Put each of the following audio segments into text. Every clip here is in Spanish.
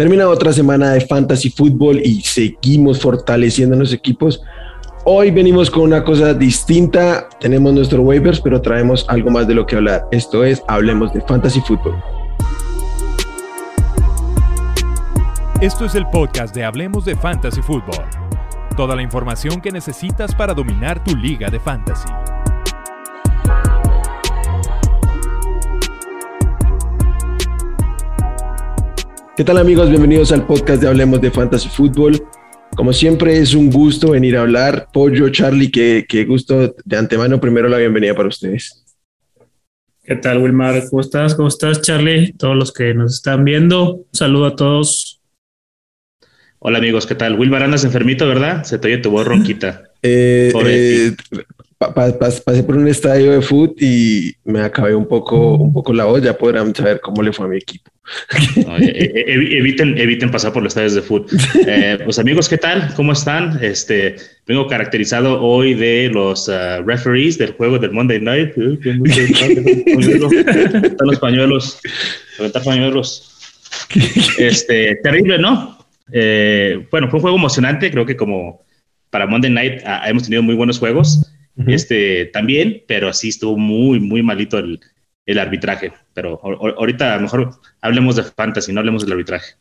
Termina otra semana de fantasy fútbol y seguimos fortaleciendo los equipos. Hoy venimos con una cosa distinta. Tenemos nuestros waivers, pero traemos algo más de lo que hablar. Esto es Hablemos de Fantasy Fútbol. Esto es el podcast de Hablemos de Fantasy Fútbol. Toda la información que necesitas para dominar tu liga de fantasy. ¿Qué tal amigos? Bienvenidos al podcast de Hablemos de Fantasy Fútbol. Como siempre es un gusto venir a hablar. Pollo, Charlie, qué, qué gusto de antemano. Primero la bienvenida para ustedes. ¿Qué tal, Wilmar? ¿Cómo estás? ¿Cómo estás, Charlie? Todos los que nos están viendo. Un saludo a todos. Hola amigos, ¿qué tal? Wilmar, andas enfermito, ¿verdad? Se te oye tu voz ronquita. Eh, eh, pasé por un estadio de fútbol y me acabé un poco, un poco la voz. Ya podrán saber cómo le fue a mi equipo. E, e, eviten, eviten pasar por los estadios de fútbol. Eh, pues amigos, ¿qué tal? ¿Cómo están? Este, vengo caracterizado hoy de los uh, referees del juego del Monday Night. Están los pañuelos, levantar pañuelos. Este, terrible, ¿no? Eh, bueno, fue un juego emocionante. Creo que como para Monday Night ah, hemos tenido muy buenos juegos. Este también, pero así estuvo muy, muy malito el, el arbitraje. Pero ahorita mejor hablemos de fantasy, no hablemos del arbitraje.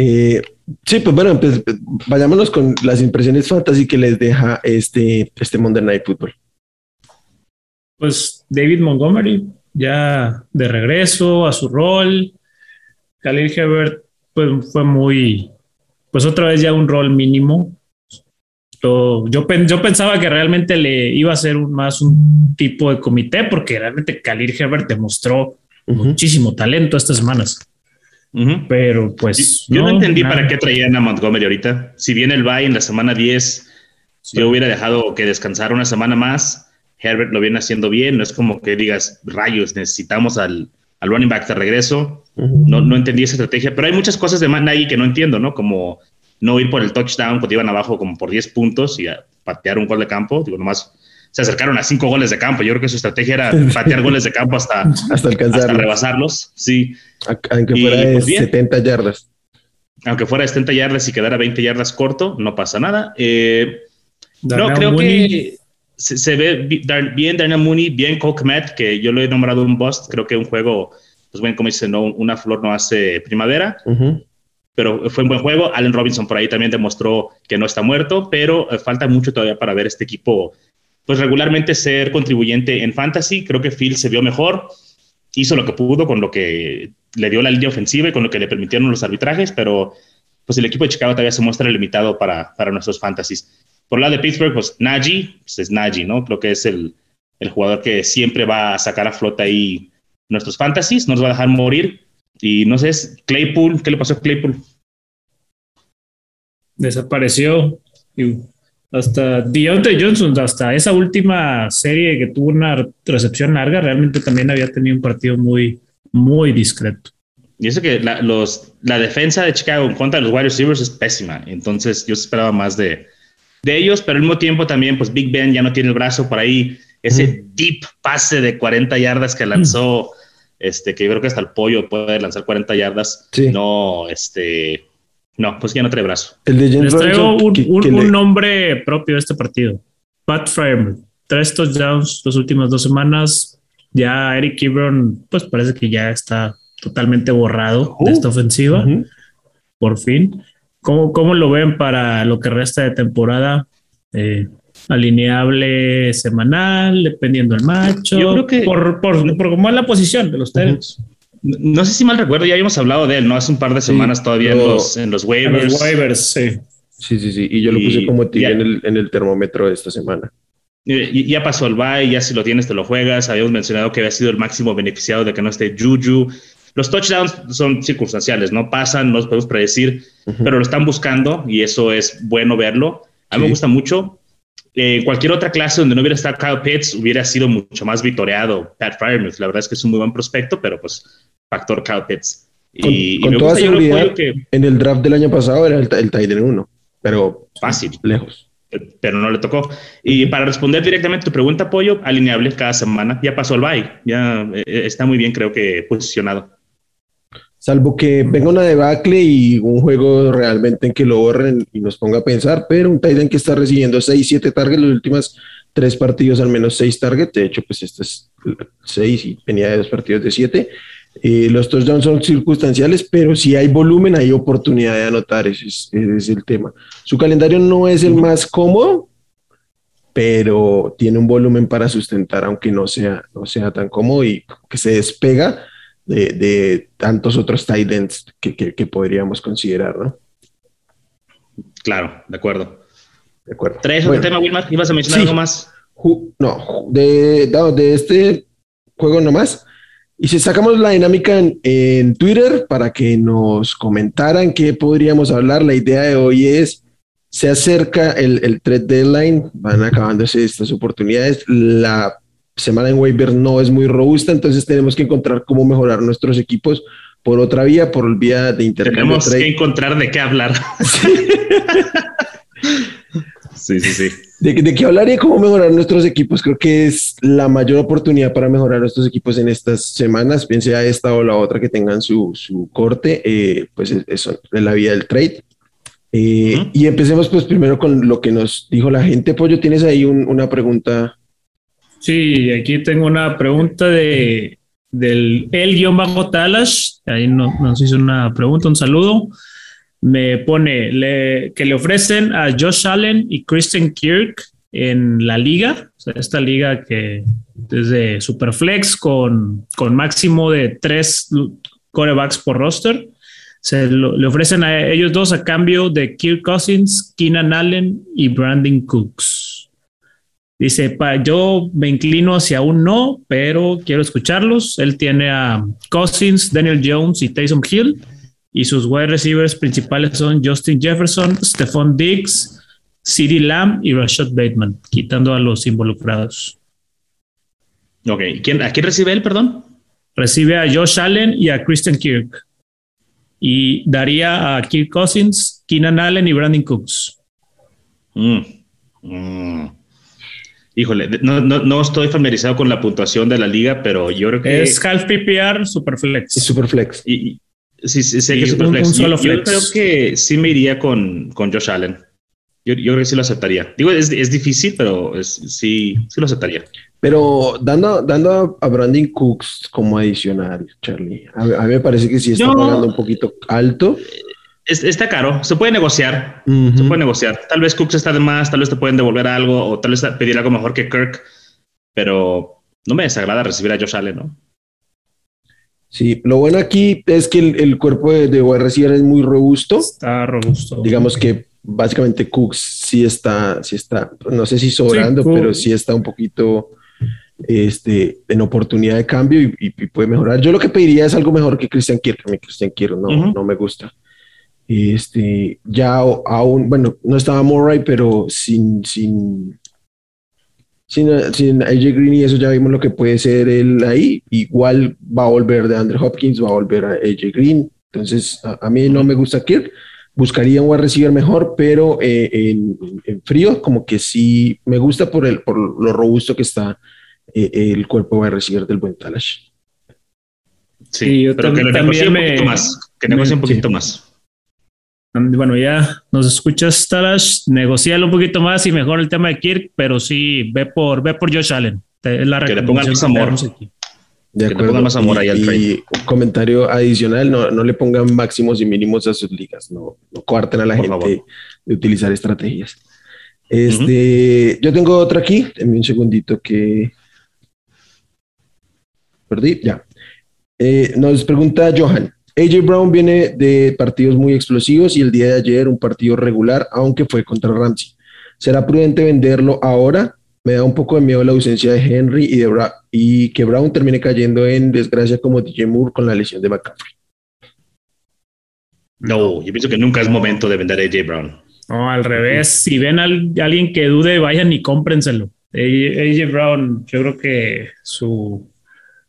Eh, sí, pues bueno, pues vayámonos con las impresiones fantasy que les deja este, este Monday Night Football. Pues David Montgomery ya de regreso a su rol. Khalil Hebert pues, fue muy, pues otra vez ya un rol mínimo. Yo, yo, pensaba que realmente le iba a ser más un tipo de comité, porque realmente Khalil Herbert demostró muchísimo talento estas semanas. Pero pues. Yo no, entendí para qué traían a Montgomery ahorita. Si viene el bye en la semana 10, yo hubiera dejado que descansara una semana más. Herbert lo viene haciendo bien. No es como que digas, rayos, necesitamos al, al running back de regreso. no, no entendí esa estrategia, pero hay muchas cosas de Matt que no entiendo, ¿no? Como no ir por el touchdown cuando iban abajo como por 10 puntos y a patear un gol de campo. Digo, nomás se acercaron a 5 goles de campo. Yo creo que su estrategia era patear goles de campo hasta, hasta, hasta rebasarlos. Sí. Aunque fuera de 70 pues yardas. Aunque fuera de 70 yardas y quedara 20 yardas corto, no pasa nada. Eh, no, creo que se, ve bien Daniel Mooney, bien Cole Kmet, que yo lo he nombrado un bust. Creo que un juego, pues bueno, como dice, no, una flor no hace primavera pero fue un buen juego. Allen Robinson por ahí también demostró que no está muerto, pero eh, falta mucho todavía para ver este equipo, pues regularmente ser contribuyente en fantasy. Creo que Phil se vio mejor, hizo lo que pudo con lo que le dio la línea ofensiva y con lo que le permitieron los arbitrajes, pero pues el equipo de Chicago todavía se muestra limitado para, para nuestros fantasies. Por lado de Pittsburgh, pues Najee, pues es Najee, ¿no? Creo que es el, el jugador que siempre va a sacar a flota ahí nuestros fantasies, no nos va a dejar morir. Y no sé, Claypool, ¿qué le pasó a Claypool? Desapareció. hasta Deontay Johnson, hasta esa última serie que tuvo una recepción larga, realmente también había tenido un partido muy, muy discreto. Y eso que la, los, la defensa de Chicago en contra de los wide receivers es pésima. Entonces yo esperaba más de, de ellos, pero al mismo tiempo también, pues Big Ben ya no tiene el brazo por ahí. Ese deep pase de 40 yardas que lanzó este, que yo creo que hasta el pollo puede lanzar 40 yardas. No, este, no, pues ya no trae brazo. El de Les traigo un, nombre propio de este partido. Pat Fryer, tres touchdowns las últimas dos semanas. Ya Eric Ebron, pues parece que ya está totalmente borrado de esta ofensiva. Por fin. ¿Cómo, ¿Cómo, lo ven para lo que resta de temporada? Eh, alineable semanal, dependiendo del macho. Yo creo que por, por, por cómo es la posición de los Titans. No sé si mal recuerdo, ya habíamos hablado de él, ¿no? Hace un par de semanas todavía en, los, en los waivers. En los waivers, sí. Sí, sí, sí. Y yo lo puse como tigre en el, en el termómetro de esta semana. Y, ya pasó el bye, ya si lo tienes te lo juegas. Habíamos mencionado que había sido el máximo beneficiado de que no esté Juju. Los touchdowns son circunstanciales, no pasan, no los podemos predecir, pero lo están buscando y eso es bueno verlo. A mí me gusta mucho en cualquier otra clase donde no hubiera estado Kyle Pitts, hubiera sido mucho más vitoreado Pat Fryermuth. La verdad es que es un muy buen prospecto, pero pues factor Kyle Pitts. Y, con, toda seguridad, que, en el draft del año pasado era el, el Titan 1, pero fácil, lejos. Pero no le tocó. Y para responder directamente a tu pregunta, Pollo, alineable cada semana. Ya pasó el bye, ya eh, está muy bien, creo que posicionado. Salvo que venga una debacle y un juego realmente en que lo borren y nos ponga a pensar, pero un Titan que está recibiendo 6, 7 targets los últimos tres partidos, al menos 6 targets, de hecho, pues este es 6 y venía de dos partidos de 7. Eh, los touchdowns son circunstanciales, pero si hay volumen, hay oportunidad de anotar, ese es, ese es el tema. Su calendario no es el más cómodo, pero tiene un volumen para sustentar, aunque no sea, no sea tan cómodo y que se despega de, tantos otros tight ends que, que, podríamos considerar, ¿no? Claro, de acuerdo. De acuerdo. ¿Traes otro tema, Wilmar? ¿Ibas a mencionar algo más? no, de, de este juego nomás. Y si sacamos la dinámica en, en, Twitter para que nos comentaran qué podríamos hablar, la idea de hoy es, se acerca el, el trade deadline, van acabándose estas oportunidades, la semana en waiver no es muy robusta, entonces tenemos que encontrar cómo mejorar nuestros equipos por otra vía, por vía de intercambio. Tenemos que encontrar de qué hablar. Sí, sí, sí. ¿De, ¿De, qué hablar y cómo mejorar nuestros equipos? Creo que es la mayor oportunidad para mejorar nuestros equipos en estas semanas, bien sea esta o la otra que tengan su, su corte, eh, pues eso es la vía del trade. Eh, y empecemos pues primero con lo que nos dijo la gente. Pollo, ¿tienes ahí una pregunta Sí, aquí tengo una pregunta de del el-talash. Ahí nos hizo una pregunta, un saludo. Me pone que le ofrecen a Josh Allen y Christian Kirk en la liga, esta liga que es de Superflex con, con máximo de tres corebacks por roster. Se le ofrecen a ellos dos a cambio de Kirk Cousins, Keenan Allen y Brandon Cooks. Dice, pa, yo me inclino hacia un no, pero quiero escucharlos. Él tiene a Cousins, Daniel Jones y Taysom Hill. Y sus wide receivers principales son Justin Jefferson, Stephon Diggs, CeeDee Lamb y Rashad Bateman, quitando a los involucrados. Ok, ¿Quién, ¿a quién recibe él, perdón? Recibe a Josh Allen y a Christian Kirk. Y daría a Kirk Cousins, Keenan Allen y Brandon Cooks. Mm. Mm. Híjole, no, no, no, estoy familiarizado con la puntuación de la liga, pero yo creo que. Es half PPR, Superflex. Es Superflex. Y, sí, sí, sé que es Superflex. yo, yo, creo que sí me iría con, con Josh Allen. Yo, yo, creo que sí lo aceptaría. Digo, es, es difícil, pero es, sí, sí lo aceptaría. Pero dando, dando a Brandon Cooks como adicional, Charlie, a, a mí me parece que sí está pagando un poquito alto está caro, se puede negociar, se puede negociar. Tal vez Cooks está de más, tal vez te pueden devolver algo o tal vez pedir algo mejor que Kirk, pero no me desagrada recibir a Josh Allen, ¿no? Sí, lo bueno aquí es que el, cuerpo de, de wide es muy robusto. Está robusto. Digamos que básicamente Cooks sí está, sí está, no sé si sobrando, pero sí está un poquito este, en oportunidad de cambio y, puede mejorar. Yo lo que pediría es algo mejor que Christian Kirk. A mí Christian Kirk no, no me gusta. Este, ya aún, bueno, no estaba Murray, pero sin, sin, sin, sin AJ Green y eso ya vimos lo que puede ser él ahí. Igual va a volver de Andrew Hopkins, va a volver a AJ Green. Entonces, a, mí no me gusta Kirk. Buscaría un wide receiver mejor, pero eh, en, frío, como que sí me gusta por, el, por lo robusto que está eh, el cuerpo de receiver del buen Talash. Sí, pero que lo negocie un poquito más. Que negocie un poquito más bueno, ya nos escuchas, Talash, negocialo un poquito más y mejor el tema de Kirk, pero sí, ve por, ve por Josh Allen. la que le pongan más amor. De acuerdo. más amor ahí al y, un comentario adicional, no, no, le pongan máximos y mínimos a sus ligas, no, no coarten a la gente de utilizar estrategias. Este, yo tengo otra aquí, denme un segundito que perdí, ya. Eh, nos pregunta Johan, AJ Brown viene de partidos muy explosivos y el día de ayer un partido regular, aunque fue contra Ramsey. ¿Será prudente venderlo ahora? Me da un poco de miedo la ausencia de Henry y, de y que Brown termine cayendo en desgracia como DJ Moore con la lesión de McCaffrey. No, yo pienso que nunca es momento de vender a AJ Brown. No, al revés. Si ven a alguien que dude, vayan y cómprenselo. AJ Brown, yo creo que su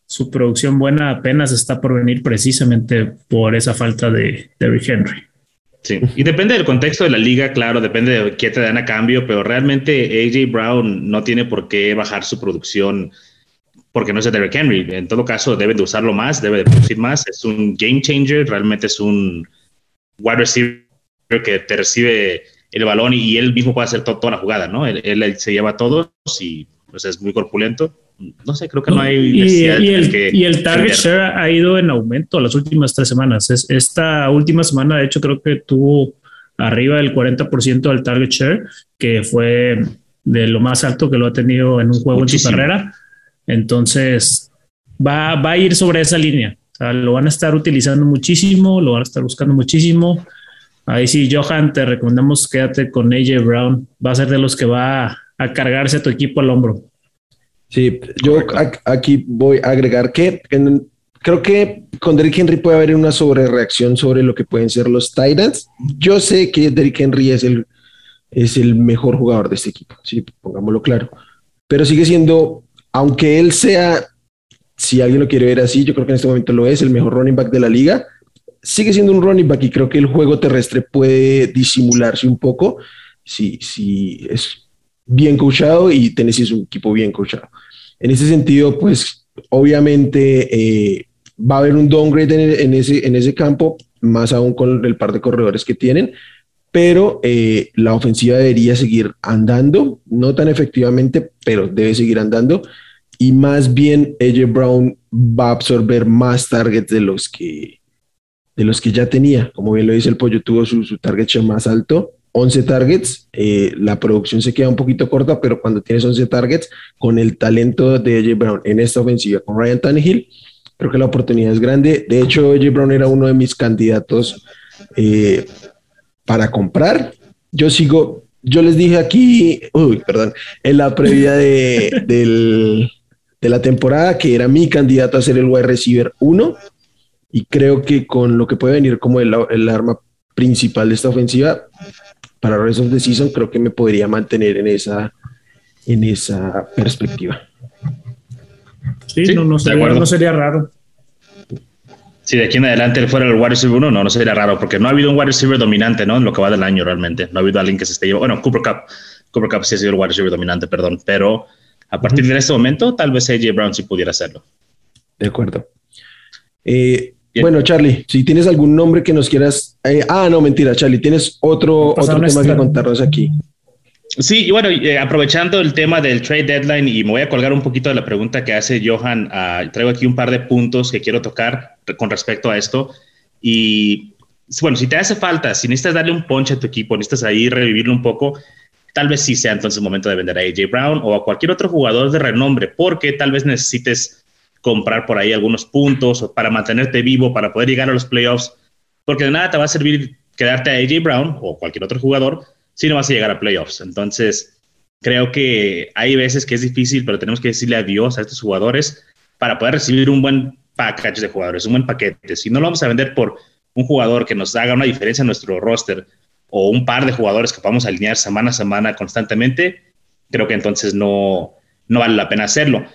su producción buena apenas está por venir precisamente por esa falta de Derrick Henry. Sí, y depende del contexto de la liga, claro, depende de qué te dan a cambio, pero realmente AJ Brown no tiene por qué bajar su producción porque no es de Derrick Henry. En todo caso, debe de usarlo más, debe de producir más. Es un game changer, realmente es un wide receiver que te recibe el balón y, él mismo puede hacer toda la jugada, ¿no? Él, se lleva a todos y pues es muy corpulento. No sé, creo que no hay... Y, el, y el, target share ha ido en aumento las últimas tres semanas. Es, esta última semana, de hecho, creo que tuvo arriba del 40% del target share, que fue de lo más alto que lo ha tenido en un juego en su carrera. Entonces, va, va a ir sobre esa línea. O sea, lo van a estar utilizando muchísimo, lo van a estar buscando muchísimo. Ahí sí, Johan, te recomendamos quédate con AJ Brown. Va a ser de los que va a, cargarse a tu equipo al hombro. Sí, yo aquí voy a agregar que creo que con Derrick Henry puede haber una sobrereacción sobre lo que pueden ser los Titans. Yo sé que Derrick Henry es el, es el mejor jugador de este equipo, sí, pongámoslo claro. Pero sigue siendo, aunque él sea, si alguien lo quiere ver así, yo creo que en este momento lo es, el mejor running back de la liga sigue siendo un running back y creo que el juego terrestre puede disimularse un poco si, si es bien coachado y Tennessee es un equipo bien coachado. En ese sentido, pues obviamente eh, va a haber un downgrade en, ese, en ese campo, más aún con el par de corredores que tienen, pero eh, la ofensiva debería seguir andando, no tan efectivamente, pero debe seguir andando. Y más bien, AJ Brown va a absorber más targets de los que, de los que ya tenía. Como bien lo dice el pollo, tuvo su, su target más alto, 11 targets. Eh, la producción se queda un poquito corta, pero cuando tienes 11 targets, con el talento de AJ Brown en esta ofensiva con Ryan Tannehill, creo que la oportunidad es grande. De hecho, AJ Brown era uno de mis candidatos eh, para comprar. Yo sigo, yo les dije aquí, uy, perdón, en la previa de, de la temporada que era mi candidato a ser el wide receiver 1 y creo que con lo que puede venir como el, el arma principal de esta ofensiva para rest of the season, creo que me podría mantener en esa, en esa perspectiva. Sí, no, no, sería, no sería raro. Si de aquí en adelante él fuera el wide receiver 1, no, no sería raro, porque no ha habido un wide receiver dominante, ¿no? En lo que va del año realmente. No ha habido alguien que se esté llevando. Bueno, Cooper Cup. Cooper Cup sí ha sido el wide receiver dominante, perdón. Pero a partir de este momento, tal vez AJ Brown sí pudiera hacerlo. De acuerdo. Eh, bueno, Charlie, si tienes algún nombre que nos quieras. Eh, ah, no, mentira, Charlie, tienes otro, otro tema que contarnos aquí. Sí, y bueno, eh, aprovechando el tema del trade deadline, y me voy a colgar un poquito de la pregunta que hace Johan, uh, traigo aquí un par de puntos que quiero tocar con respecto a esto. Y bueno, si te hace falta, si necesitas darle un punch a tu equipo, necesitas ahí revivirlo un poco, tal vez sí sea entonces el momento de vender a AJ Brown o a cualquier otro jugador de renombre, porque tal vez necesites comprar por ahí algunos puntos o para mantenerte vivo, para poder llegar a los playoffs, porque de nada te va a servir quedarte a AJ Brown o cualquier otro jugador si no vas a llegar a playoffs. Entonces, creo que hay veces que es difícil, pero tenemos que decirle adiós a estos jugadores para poder recibir un buen package de jugadores, un buen paquete. Si no lo vamos a vender por un jugador que nos haga una diferencia en nuestro roster o un par de jugadores que podamos alinear semana a semana constantemente, creo que entonces no, no vale la pena hacerlo.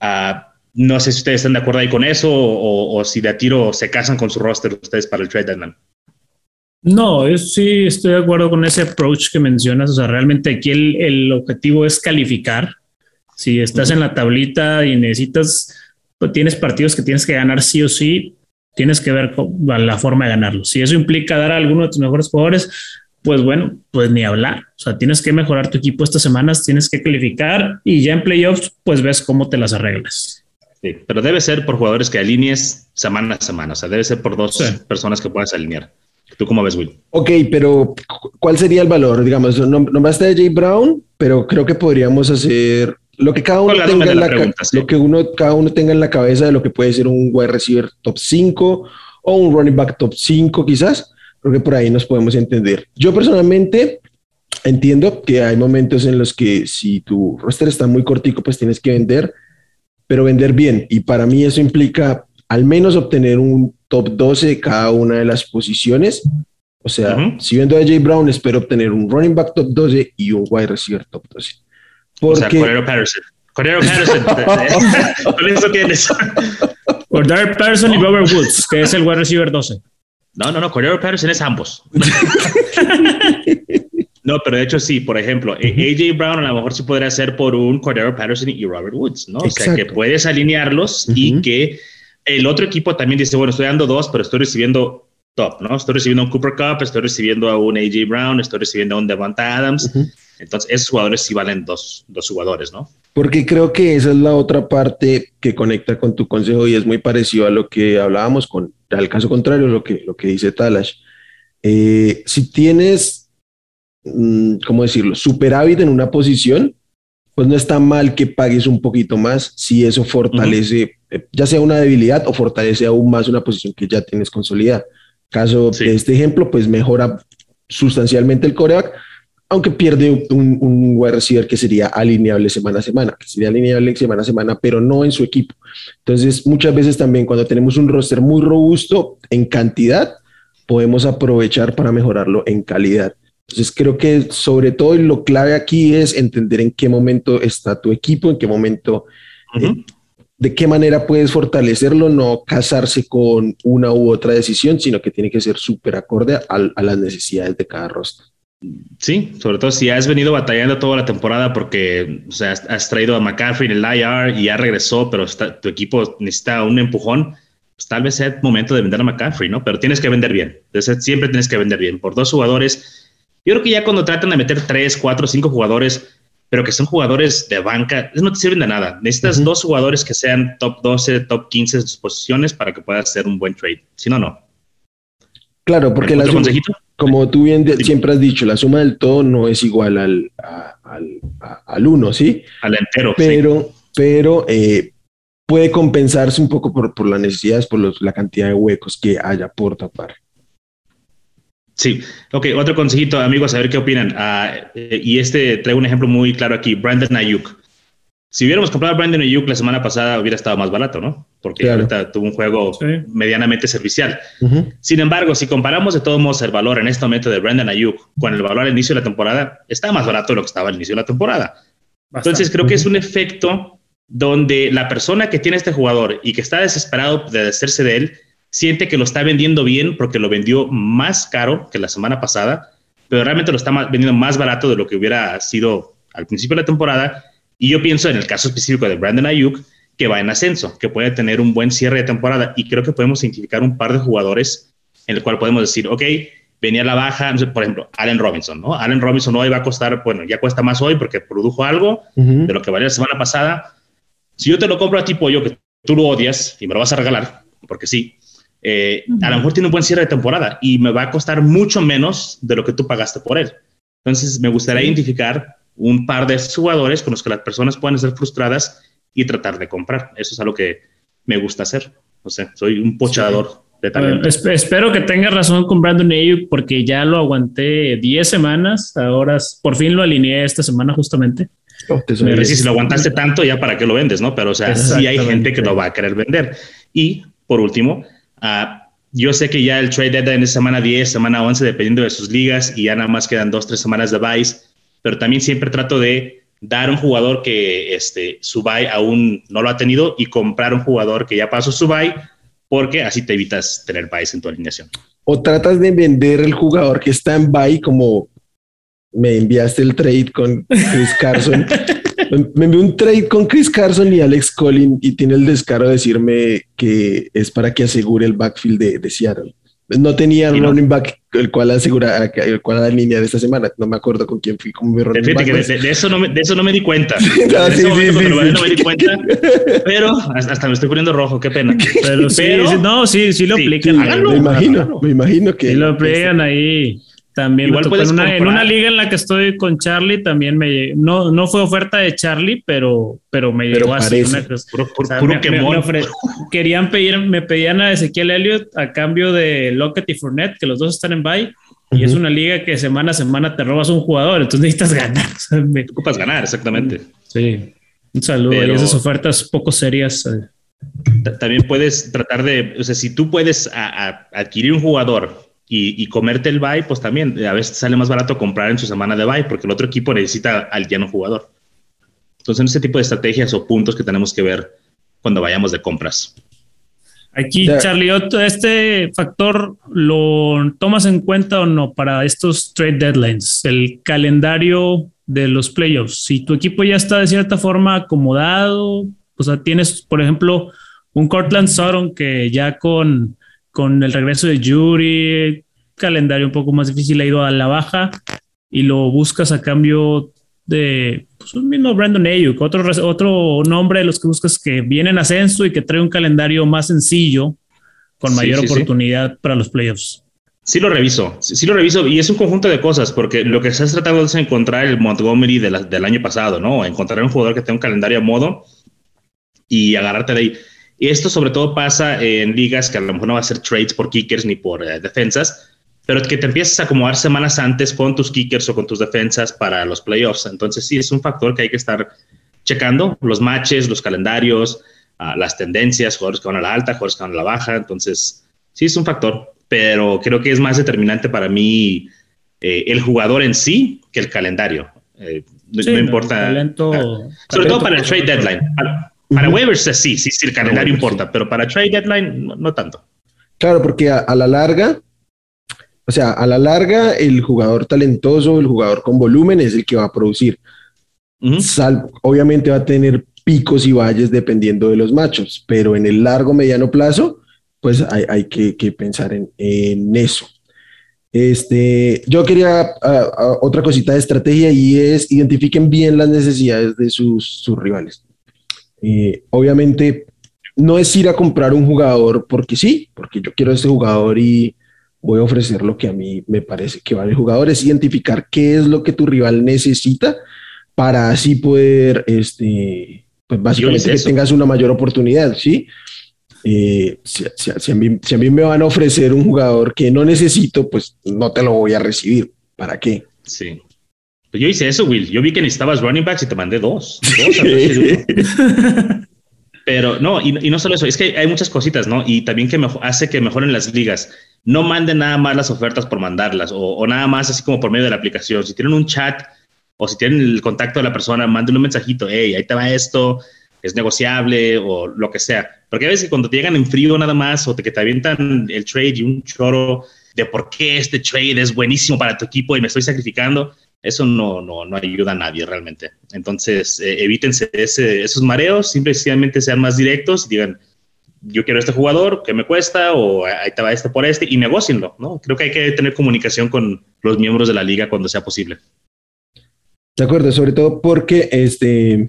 Uh, no sé si ustedes están de acuerdo ahí con eso o, si de a tiro se casan con su roster ustedes para el trade deadline. No, sí estoy de acuerdo con ese approach que mencionas. O sea, realmente aquí el, objetivo es calificar. Si estás en la tablita y necesitas, pues tienes partidos que tienes que ganar sí o sí, tienes que ver la forma de ganarlo. Si eso implica dar a alguno de tus mejores jugadores, pues bueno, pues ni hablar. O sea, tienes que mejorar tu equipo estas semanas, tienes que calificar y ya en playoffs, pues ves cómo te las arreglas. Sí, pero debe ser por jugadores que alinees semana a semana, o sea, debe ser por dos personas que puedas alinear. ¿Tú cómo ves, Will? Ok, pero ¿cuál sería el valor? Digamos, no, no basta de Jay Brown, pero creo que podríamos hacer lo que cada uno tenga en la, lo que uno, cada uno tenga en la cabeza de lo que puede ser un wide receiver top 5 o un running back top 5 quizás. Creo que por ahí nos podemos entender. Yo personalmente entiendo que hay momentos en los que si tu roster está muy cortico, pues tienes que vender pero vender bien. Y para mí eso implica al menos obtener un top 12 de cada una de las posiciones. O sea, si vendo a Jay Brown, espero obtener un running back top 12 y un wide receiver top 12. Porque... O sea, Cordero Patterson. Cordero Patterson. Con eso tienes. Cordero Patterson y Robert Woods, que es el wide receiver 12. No, no, no. Cordero Patterson es ambos. No, pero de hecho sí, por ejemplo, AJ Brown a lo mejor sí podría ser por un Cordero Patterson y Robert Woods, ¿no? O sea, que puedes alinearlos y que el otro equipo también dice, bueno, estoy dando dos, pero estoy recibiendo top, ¿no? Estoy recibiendo a un Cooper Cup, estoy recibiendo a un AJ Brown, estoy recibiendo a un Devonta Adams. Entonces, esos jugadores sí valen dos, dos jugadores, ¿no? Porque creo que esa es la otra parte que conecta con tu consejo y es muy parecido a lo que hablábamos con, al caso contrario, lo que, lo que dice Talash. Eh, si tienes, ¿cómo decirlo?, superávit en una posición, pues no está mal que pagues un poquito más si eso fortalece, eh, ya sea una debilidad o fortalece aún más una posición que ya tienes consolidada. Caso de este ejemplo, pues mejora sustancialmente el coreback, aunque pierde un, un wide receiver que sería alineable semana a semana, que sería alineable semana a semana, pero no en su equipo. Entonces, muchas veces también cuando tenemos un roster muy robusto en cantidad, podemos aprovechar para mejorarlo en calidad. Entonces, creo que sobre todo lo clave aquí es entender en qué momento está tu equipo, en qué momento, eh, de qué manera puedes fortalecerlo, no casarse con una u otra decisión, sino que tiene que ser súper acorde a las necesidades de cada roster. Sí, sobre todo si has venido batallando toda la temporada porque o sea, has, traído a McCaffrey en el IR y ya regresó, pero tu equipo necesita un empujón, pues tal vez sea el momento de vender a McCaffrey, ¿no? Pero tienes que vender bien. Entonces, siempre tienes que vender bien. Por dos jugadores, yo creo que ya cuando tratan de meter tres, cuatro, cinco jugadores, pero que son jugadores de banca, no te sirven de nada. Necesitas dos jugadores que sean top 12, top 15 de sus posiciones para que puedas hacer un buen trade. Si no, no. Claro, porque la como tú bien siempre has dicho, la suma del todo no es igual al, al, uno, ¿sí? Al entero. Pero, pero eh, puede compensarse un poco por, por las necesidades, por la cantidad de huecos que haya por tapar. Sí, ok, otro consejito, amigos, a ver qué opinan. Ah, eh, y este trae un ejemplo muy claro aquí, Brandon Ayuk. Si hubiéramos comprado a Brandon Ayuk la semana pasada, hubiera estado más barato, ¿no? Porque ahorita tuvo un juego medianamente servicial. Sin embargo, si comparamos de todos modos el valor en este momento de Brandon Ayuk con el valor al inicio de la temporada, está más barato de lo que estaba al inicio de la temporada. Entonces, creo que es un efecto donde la persona que tiene este jugador y que está desesperado de deshacerse de él, siente que lo está vendiendo bien porque lo vendió más caro que la semana pasada, pero realmente lo está vendiendo más barato de lo que hubiera sido al principio de la temporada y yo pienso en el caso específico de Brandon Ayuk, que va en ascenso, que puede tener un buen cierre de temporada. Y creo que podemos identificar un par de jugadores en el cual podemos decir, ok, venía a la baja, por ejemplo, Allen Robinson, ¿no? Allen Robinson hoy va a costar, bueno, ya cuesta más hoy porque produjo algo de lo que valía la semana pasada. Si yo te lo compro a tipo yo, que tú lo odias y me lo vas a regalar, porque sí, eh, a lo mejor tiene un buen cierre de temporada y me va a costar mucho menos de lo que tú pagaste por él. Entonces, me gustaría identificar un par de jugadores con los que las personas puedan ser frustradas y tratar de comprar. Eso es algo que me gusta hacer. O sea, soy un pochador de talento. espero que tengas razón con Brandon Ayuk porque ya lo aguanté 10 semanas. Ahora por fin lo alineé esta semana justamente. Oh, si lo aguantaste tanto, ya para qué lo vendes, ¿no? Pero o sea, sí hay gente que lo va a querer vender. Y por último, uh, yo sé que ya el trade deadline es semana 10, semana 11, dependiendo de sus ligas, y ya nada más quedan dos, tres semanas de vice pero también siempre trato de dar un jugador que este, su buy aún no lo ha tenido y comprar un jugador que ya pasó su buy, porque así te evitas tener buys en tu alineación. O tratas de vender el jugador que está en buy como me enviaste el trade con Chris Carson. me envió un trade con Chris Carson y Alex Collin y tiene el descaro de decirme que es para que asegure el backfield de, de Seattle. No tenía un running back el cual asegura el cual la línea de esta semana. No me acuerdo con quién fui como mi running back. de, eso no me, de eso no me di cuenta. no, sí, sí, sí, no me di cuenta. Pero hasta, me estoy poniendo rojo, qué pena. Pero, pero no, sí, sí lo aplican. me imagino, me imagino que. Sí lo aplican ahí. También Igual en, una, en, una, liga en la que estoy con Charlie también me no, no fue oferta de Charlie, pero, pero me llegó así. Una, puro, querían pedir, me pedían a Ezequiel Elliott a cambio de Lockett y Fournette, que los dos están en bye. Y es una liga que semana a semana te robas un jugador, entonces necesitas ganar. me... ocupas ganar, exactamente. Sí. Un saludo. y esas ofertas poco serias. Eh. También puedes tratar de, o sea, si tú puedes adquirir un jugador y, comerte el buy, pues también a veces sale más barato comprar en su semana de buy porque el otro equipo necesita al lleno jugador. Entonces, ese tipo de estrategias o puntos que tenemos que ver cuando vayamos de compras. Aquí, Charlie, ¿este factor lo tomas en cuenta o no para estos trade deadlines? El calendario de los playoffs. Si tu equipo ya está de cierta forma acomodado, o sea, tienes, por ejemplo, un Cortland Sutton que ya con, con el regreso de Jury, calendario un poco más difícil, ha ido a la baja y lo buscas a cambio de pues, un mismo Brandon Ayuk, otro, otro nombre de los que buscas que viene en ascenso y que trae un calendario más sencillo con mayor oportunidad para los playoffs. Sí lo reviso, sí, lo reviso y es un conjunto de cosas porque lo que estás tratando es encontrar el Montgomery del año pasado, ¿no? Encontrar un jugador que tenga un calendario a modo y agarrarte de ahí. Y esto sobre todo pasa en ligas que a lo mejor no va a ser trades por kickers ni por eh, defensas, pero que te empiezas a acomodar semanas antes con tus kickers o con tus defensas para los playoffs. Entonces sí, es un factor que hay que estar checando, los matches, los calendarios, ah, las tendencias, jugadores que van a la alta, jugadores que van a la baja. Entonces sí, es un factor, pero creo que es más determinante para mí eh, el jugador en sí que el calendario. Eh, no, importa. Ah, sobre todo para el trade deadline. Para, waivers sí, sí, sí, el calendario importa, pero para trade deadline no, tanto. Claro, porque a la larga o sea, a la larga, el jugador talentoso, el jugador con volumen es el que va a producir. obviamente va a tener picos y valles dependiendo de los machos, pero en el largo, mediano plazo, pues hay, que, pensar en, eso. Este, yo quería otra cosita de estrategia y es identifiquen bien las necesidades de sus, rivales. Eh, obviamente, no es ir a comprar un jugador porque sí, porque yo quiero a este jugador y, voy a ofrecer lo que a mí me parece que vale el jugador, es identificar qué es lo que tu rival necesita para así poder, este, pues básicamente que tengas una mayor oportunidad, ¿sí? Eh, si, a mí, si, a mí, me van a ofrecer un jugador que no necesito, pues no te lo voy a recibir. ¿Para qué? Sí. Pues yo hice eso, Will. Yo vi que necesitabas running backs y te mandé dos. dos Pero no, y, no solo eso, es que hay muchas cositas, ¿no? Y también que hace que mejoren las ligas. No manden nada más las ofertas por mandarlas o, nada más así como por medio de la aplicación. Si tienen un chat o si tienen el contacto de la persona, manden un mensajito, hey, ahí te va esto, es negociable o lo que sea. Porque a veces cuando te llegan en frío nada más o te, que te avientan el trade y un choro de por qué este trade es buenísimo para tu equipo y me estoy sacrificando, eso no, no, no ayuda a nadie realmente. Entonces, eh, evítense esos mareos, simplemente sean más directos y digan, yo quiero este jugador, ¿qué me cuesta? O ahí te va este por este y negocienlo, ¿no? Creo que hay que tener comunicación con los miembros de la liga cuando sea posible. De acuerdo, sobre todo porque, este,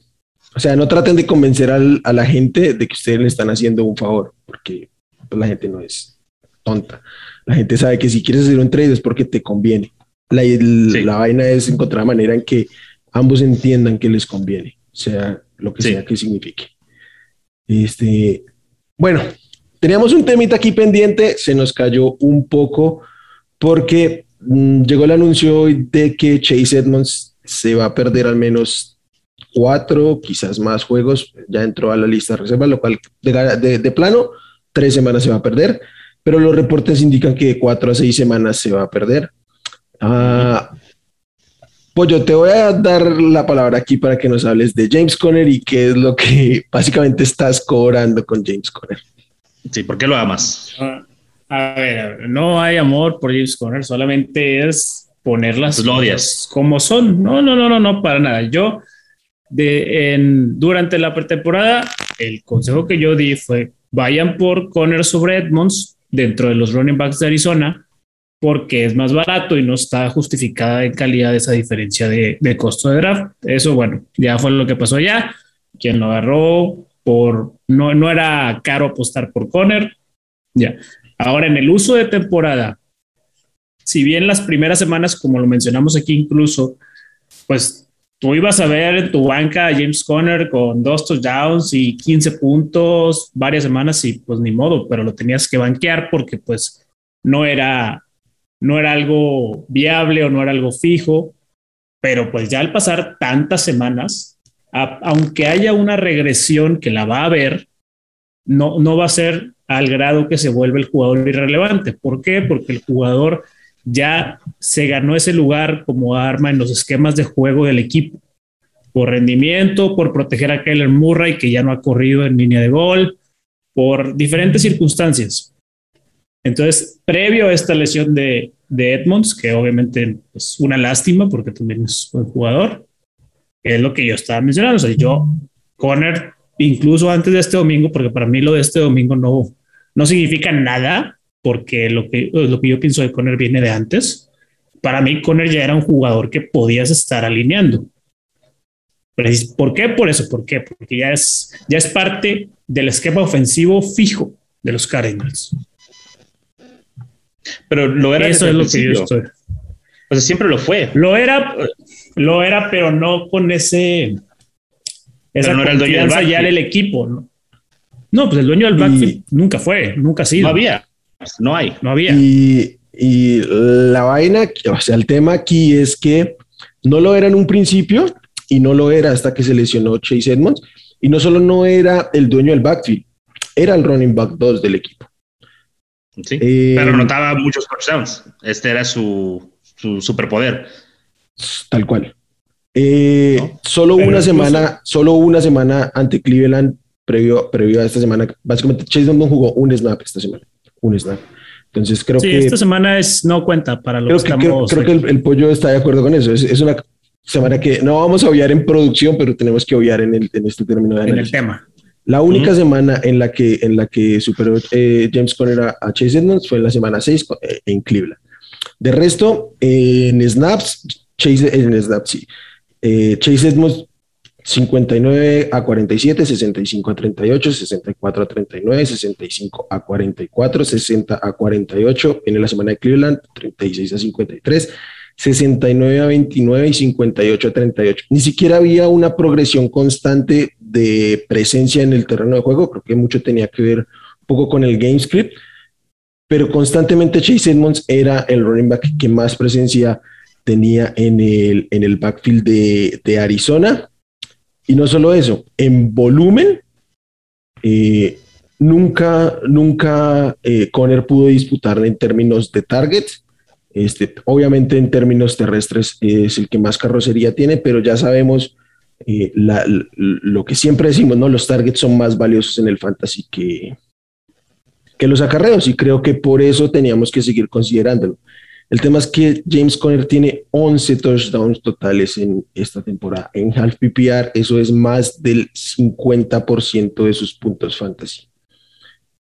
o sea, no traten de convencer a la gente de que ustedes le están haciendo un favor, porque pues, la gente no es tonta. La gente sabe que si quieres hacer un trade es porque te conviene. La, la vaina es encontrar manera en que ambos entiendan que les conviene, sea lo que sea que signifique. Este, bueno, teníamos un temita aquí pendiente, se nos cayó un poco porque mm, llegó el anuncio de que Chase Edmonds se va a perder al menos cuatro, quizás más juegos, ya entró a la lista de reserva, lo cual de, de plano, tres semanas se va a perder, pero los reportes indican que de cuatro a seis semanas se va a perder. Ah, pues yo te voy a dar la palabra aquí para que nos hables de James Conner y qué es lo que básicamente estás cobrando con James Conner. Sí, ¿por qué lo amas? Ah, a ver, no hay amor por James Conner, solamente es ponerlas pues como son. No, no, no, no, no, para nada. Yo, de, en, durante la pretemporada, el consejo que yo di fue vayan por Conner sobre Edmonds dentro de los running backs de Arizona porque es más barato y no está justificada en calidad esa diferencia de, costo de draft. Eso, bueno, ya fue lo que pasó allá. Quien lo agarró por, no, no era caro apostar por Conner. Ya. Ahora, en el uso de temporada, si bien las primeras semanas, como lo mencionamos aquí incluso, pues tú ibas a ver en tu banca a James Conner con dos touchdowns y 15 puntos varias semanas y pues ni modo, pero lo tenías que banquear porque pues no era no era algo viable o no era algo fijo, pero pues ya al pasar tantas semanas, aunque haya una regresión que la va a haber, no, no va a ser al grado que se vuelve el jugador irrelevante. ¿Por qué? Porque el jugador ya se ganó ese lugar como arma en los esquemas de juego del equipo, por rendimiento, por proteger a Kyler Murray, que ya no ha corrido en línea de gol, por diferentes circunstancias. Entonces, previo a esta lesión de, de Edmonds, que obviamente es una lástima porque también es un jugador, es lo que yo estaba mencionando. O sea, yo, Conner, incluso antes de este domingo, porque para mí lo de este domingo no, no significa nada, porque lo que, lo que yo pienso de Conner viene de antes. Para mí, Conner ya era un jugador que podías estar alineando. ¿Por qué? Por eso, ¿por qué? Porque ya es, ya es parte del esquema ofensivo fijo de los Cardinals. Pero lo era. Eso es lo que yo estoy. O sea, siempre lo fue. Lo era, lo era, pero no con ese. Esa no era el dueño del ya el equipo, ¿no? No, pues el dueño del backfield nunca fue, nunca ha sido. No había, no hay. No había. Y, y la vaina, o sea, el tema aquí es que no lo era en un principio y no lo era hasta que se lesionó Chase Edmonds. Y no solo no era el dueño del backfield, era el running back 2 del equipo. Sí, eh, pero notaba muchos touchdowns. Este era su, su superpoder. Tal cual. Eh, solo una semana, solo una semana ante Cleveland, previo, previo a esta semana. Básicamente, Chase Edmonds jugó un snap esta semana. Un snap. Entonces creo sí, que. esta semana es no cuenta para los creo que, creo, que el, pollo está de acuerdo con eso. Es, es, una semana que no vamos a obviar en producción, pero tenemos que obviar en, el, en este término de análisis. En el tema. La única semana en la que, en la que superó eh, James Conner a, Chase Edmonds fue en la semana 6 eh, en Cleveland. De resto, en snaps, Chase, en snaps, sí. Eh, Chase Edmonds 59 a 47, 65 a 38, 64 a 39, 65 a 44, 60 a 48. En la semana de Cleveland, 36 a 53. 69 a 29 y 58 a 38. Ni siquiera había una progresión constante de presencia en el terreno de juego. Creo que mucho tenía que ver un poco con el game script, pero constantemente Chase Edmonds era el running back que más presencia tenía en el, en el backfield de, de Arizona. Y no solo eso, en volumen, eh, nunca, nunca eh, Conner pudo disputar en términos de targets este, obviamente en términos terrestres es el que más carrocería tiene, pero ya sabemos eh, lo que siempre decimos, ¿no? Los targets son más valiosos en el fantasy que, que los acarreos y creo que por eso teníamos que seguir considerándolo. El tema es que James Conner tiene 11 touchdowns totales en esta temporada. En half PPR eso es más del 50% de sus puntos fantasy.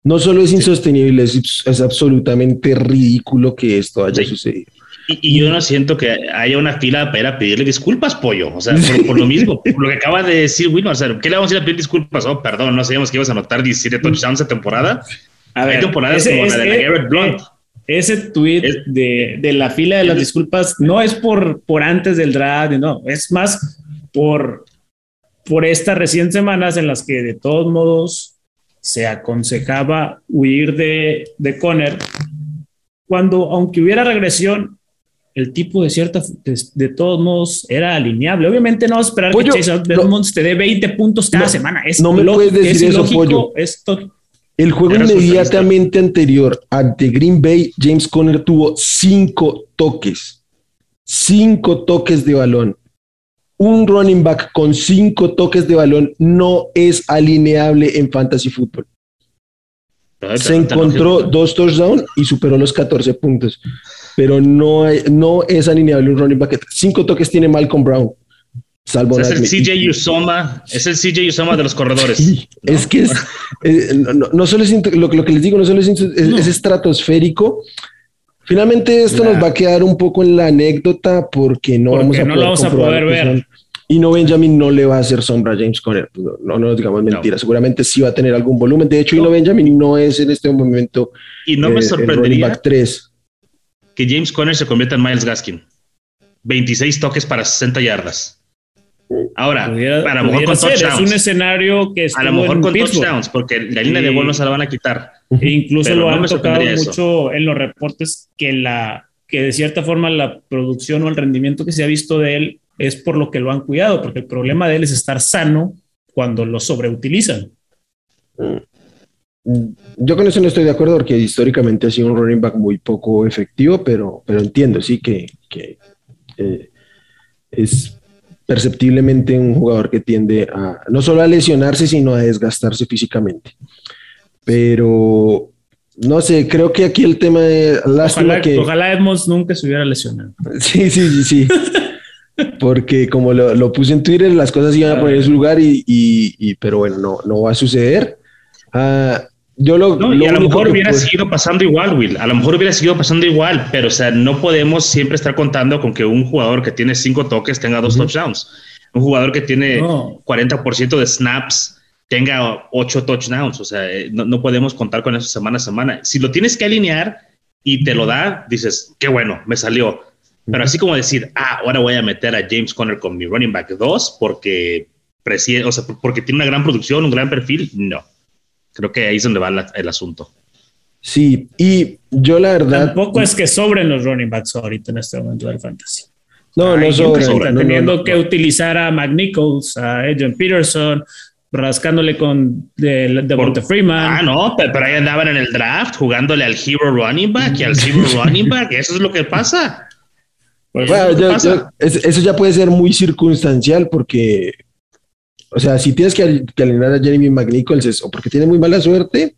No solo es insostenible, es, absolutamente ridículo que esto haya sucedido. Y, yo no siento que haya una fila para pedirle disculpas, pollo. O sea, por, lo mismo, por lo que acaba de decir Wilmar, o sea, ¿qué le vamos a ir a pedir disculpas? Oh, perdón, no sabíamos que ibas a anotar 17 touchdowns esa temporada. A ver, temporadas como la de la Garrett Blunt. Ese tweet de, de, la fila de las disculpas no es por, por antes del draft, no, es más por, por estas recientes semanas en las que de todos modos se aconsejaba huir de, de Conner cuando, aunque hubiera regresión, el tipo de cierta, de, todos modos, era alineable. Obviamente no vas a esperar que Chase Edmonds te dé 20 puntos cada semana. Es no me puedes decir eso, Pollo. el juego inmediatamente anterior ante Green Bay, James Conner tuvo cinco toques. Cinco toques de balón un running back con cinco toques de balón no es alineable en fantasy football. Se encontró dos touchdowns y superó los 14 puntos, pero no, no es alineable un running back. Cinco toques tiene Malcolm Brown. Salvo es el CJ Usoma, es el CJ Usoma de los corredores. Es que eh, no, solo es lo, que les digo, no solo es, es estratosférico, Finalmente esto nos va a quedar un poco en la anécdota porque no vamos a, no poder, vamos a poder ver. Y no Benjamin no le va a hacer sombra a James Conner. No, no, digamos mentira. Seguramente sí va a tener algún volumen. De hecho, no. Benjamin no es en este momento. Y no me eh, sorprendería que James Conner se convierta en Miles Gaskin. 26 toques para 60 yardas. Ahora, para lo mejor con touchdowns. Es un escenario que a lo mejor con touchdowns, porque la línea de gol no se la van a quitar. E incluso lo han tocado mucho en los reportes que la que de cierta forma la producción o el rendimiento que se ha visto de él es por lo que lo han cuidado, porque el problema de él es estar sano cuando lo sobreutilizan. Yo con eso no estoy de acuerdo porque históricamente ha sido un running back muy poco efectivo, pero, pero entiendo, sí, que, que eh, es perceptiblemente un jugador que tiende a no solo a lesionarse, sino a desgastarse físicamente. Pero no sé, creo que aquí el tema de ojalá, que ojalá Edmonds nunca se hubiera lesionado. Sí, sí, sí, sí. Porque como lo, puse en Twitter, las cosas iban a poner en su lugar y, pero bueno, no, no va a suceder. Ah, yo lo, y a lo mejor hubiera seguido pasando igual, Will. A lo mejor hubiera seguido pasando igual, pero o sea, no podemos siempre estar contando con que un jugador que tiene cinco toques tenga dos touchdowns. Un jugador que tiene 40% de snaps tenga ocho touchdowns. O sea, eh, no, podemos contar con eso semana a semana. Si lo tienes que alinear y te lo da, dices, qué bueno, me salió. Pero así como decir, ah, ahora voy a meter a James Conner con mi running back 2 porque, o sea, porque tiene una gran producción, un gran perfil, no. Creo que ahí es donde va el asunto. Sí, y yo la verdad. Tampoco es que sobren los running backs ahorita en este momento del fantasy. No, no sobran. teniendo que utilizar a McNichols, a Adrian Peterson, rascándole con de, de Freeman. Ah, no, pero, ahí andaban en el draft jugándole al hero running back y al hero running back. Eso es lo que pasa. Pues, eso ya puede ser muy circunstancial porque o sea, si tienes que, que alinear a Jeremy McNichols es o porque tiene muy mala suerte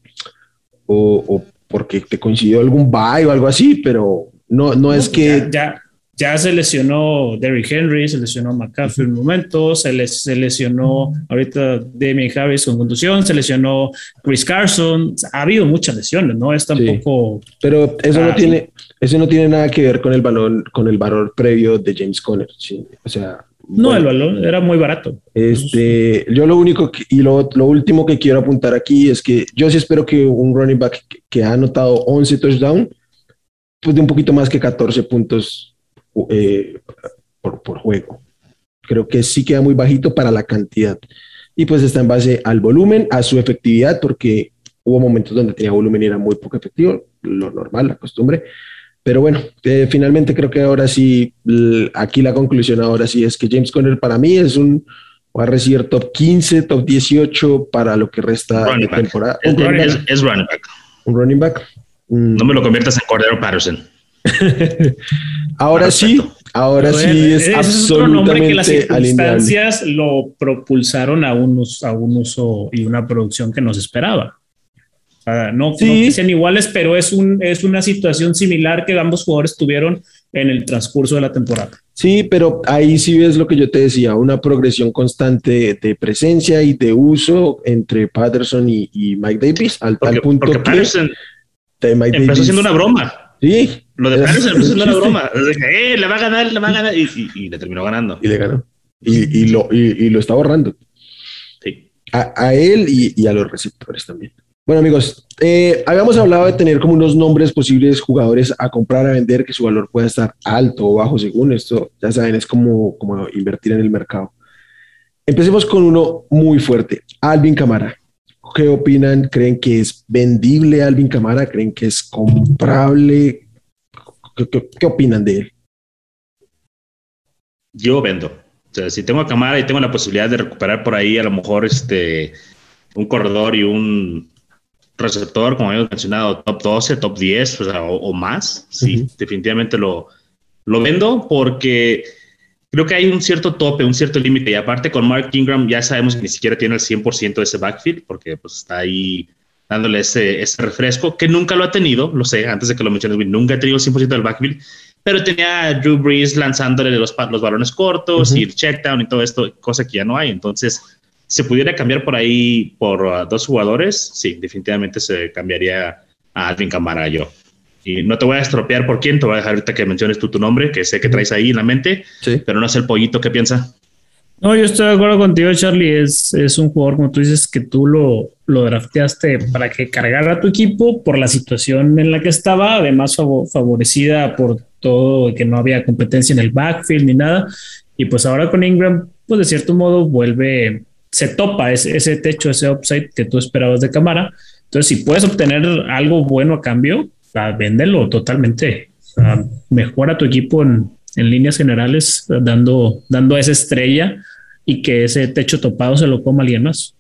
o, porque te coincidió algún bye o algo así, pero no, no, es que... Ya, ya, se lesionó Derrick Henry, se lesionó McCaffrey en un momento, se, se lesionó ahorita Damien Harris con conducción, se lesionó Chris Carson, ha habido muchas lesiones, ¿no? Es tampoco... pero eso no tiene... Eso no tiene nada que ver con el valor, con el valor previo de James Conner. O sea, no, el balón era muy barato. Este, yo lo único y lo, último que quiero apuntar aquí es que yo sí espero que un running back que, ha anotado 11 touchdowns, pues de un poquito más que 14 puntos eh, por, por, juego. Creo que sí queda muy bajito para la cantidad. Y pues está en base al volumen, a su efectividad, porque hubo momentos donde tenía volumen y era muy poco efectivo, lo normal, la costumbre. Pero bueno, eh, finalmente creo que ahora sí, aquí la conclusión ahora sí es que James Conner para mí es un va a recibir top 15, top 18 para lo que resta de temporada. Es, running back. Un running back. Mm. No me lo conviertas en Cordero Patterson. ahora sí, ahora sí es, absolutamente que las circunstancias lo propulsaron a, unos, a un uso y una producción que no se no, que sean iguales, pero es, un, es una situación similar que ambos jugadores tuvieron en el transcurso de la temporada. Sí, pero ahí sí ves lo que yo te decía, una progresión constante de presencia y de uso entre Patterson y, Mike Davis, al tal punto porque Patterson empezó siendo una broma. Sí. Lo de Patterson empezó siendo una broma. Eh, le va a ganar, le va a ganar. Y, le terminó ganando. Y le ganó. Y, y lo, y, lo está borrando. Sí. A, a él y, a los receptores también. Bueno, amigos, eh, habíamos hablado de tener como unos nombres posibles jugadores a comprar, a vender, que su valor pueda estar alto o bajo según esto. Ya saben, es como, como invertir en el mercado. Empecemos con uno muy fuerte, Alvin Camara. ¿Qué opinan? ¿Creen que es vendible Alvin Camara? ¿Creen que es comprable? ¿Qué, opinan de él? Yo vendo. O sea, si tengo a Camara y tengo la posibilidad de recuperar por ahí a lo mejor este un corredor y un receptor, como habíamos mencionado, top 12, top 10 o, más. Sí, definitivamente lo, lo vendo porque creo que hay un cierto tope, un cierto límite. Y aparte con Mark Ingram ya sabemos que ni siquiera tiene el 100% de ese backfield porque pues está ahí dándole ese, ese, refresco que nunca lo ha tenido, lo sé, antes de que lo menciones, nunca ha tenido el 100% del backfield, pero tenía a Drew Brees lanzándole los, los balones cortos y el check down y todo esto, cosa que ya no hay. Entonces, se pudiera cambiar por ahí por uh, dos jugadores, sí, definitivamente se cambiaría a Alvin Camara yo. Y no te voy a estropear por quién, te voy a dejar ahorita que menciones tú tu nombre, que sé que traes ahí en la mente, pero no sé el pollito, ¿qué piensa? No, yo estoy de acuerdo contigo, Charlie. Es, es un jugador, como tú dices, que tú lo, lo drafteaste para que cargara a tu equipo por la situación en la que estaba, además favorecida por todo, que no había competencia en el backfield ni nada. Y pues ahora con Ingram, pues de cierto modo vuelve se topa ese, techo, ese upside que tú esperabas de cámara. Entonces, si puedes obtener algo bueno a cambio, véndelo totalmente. mejora tu equipo en, en, líneas generales, dando, dando esa estrella y que ese techo topado se lo coma alguien más.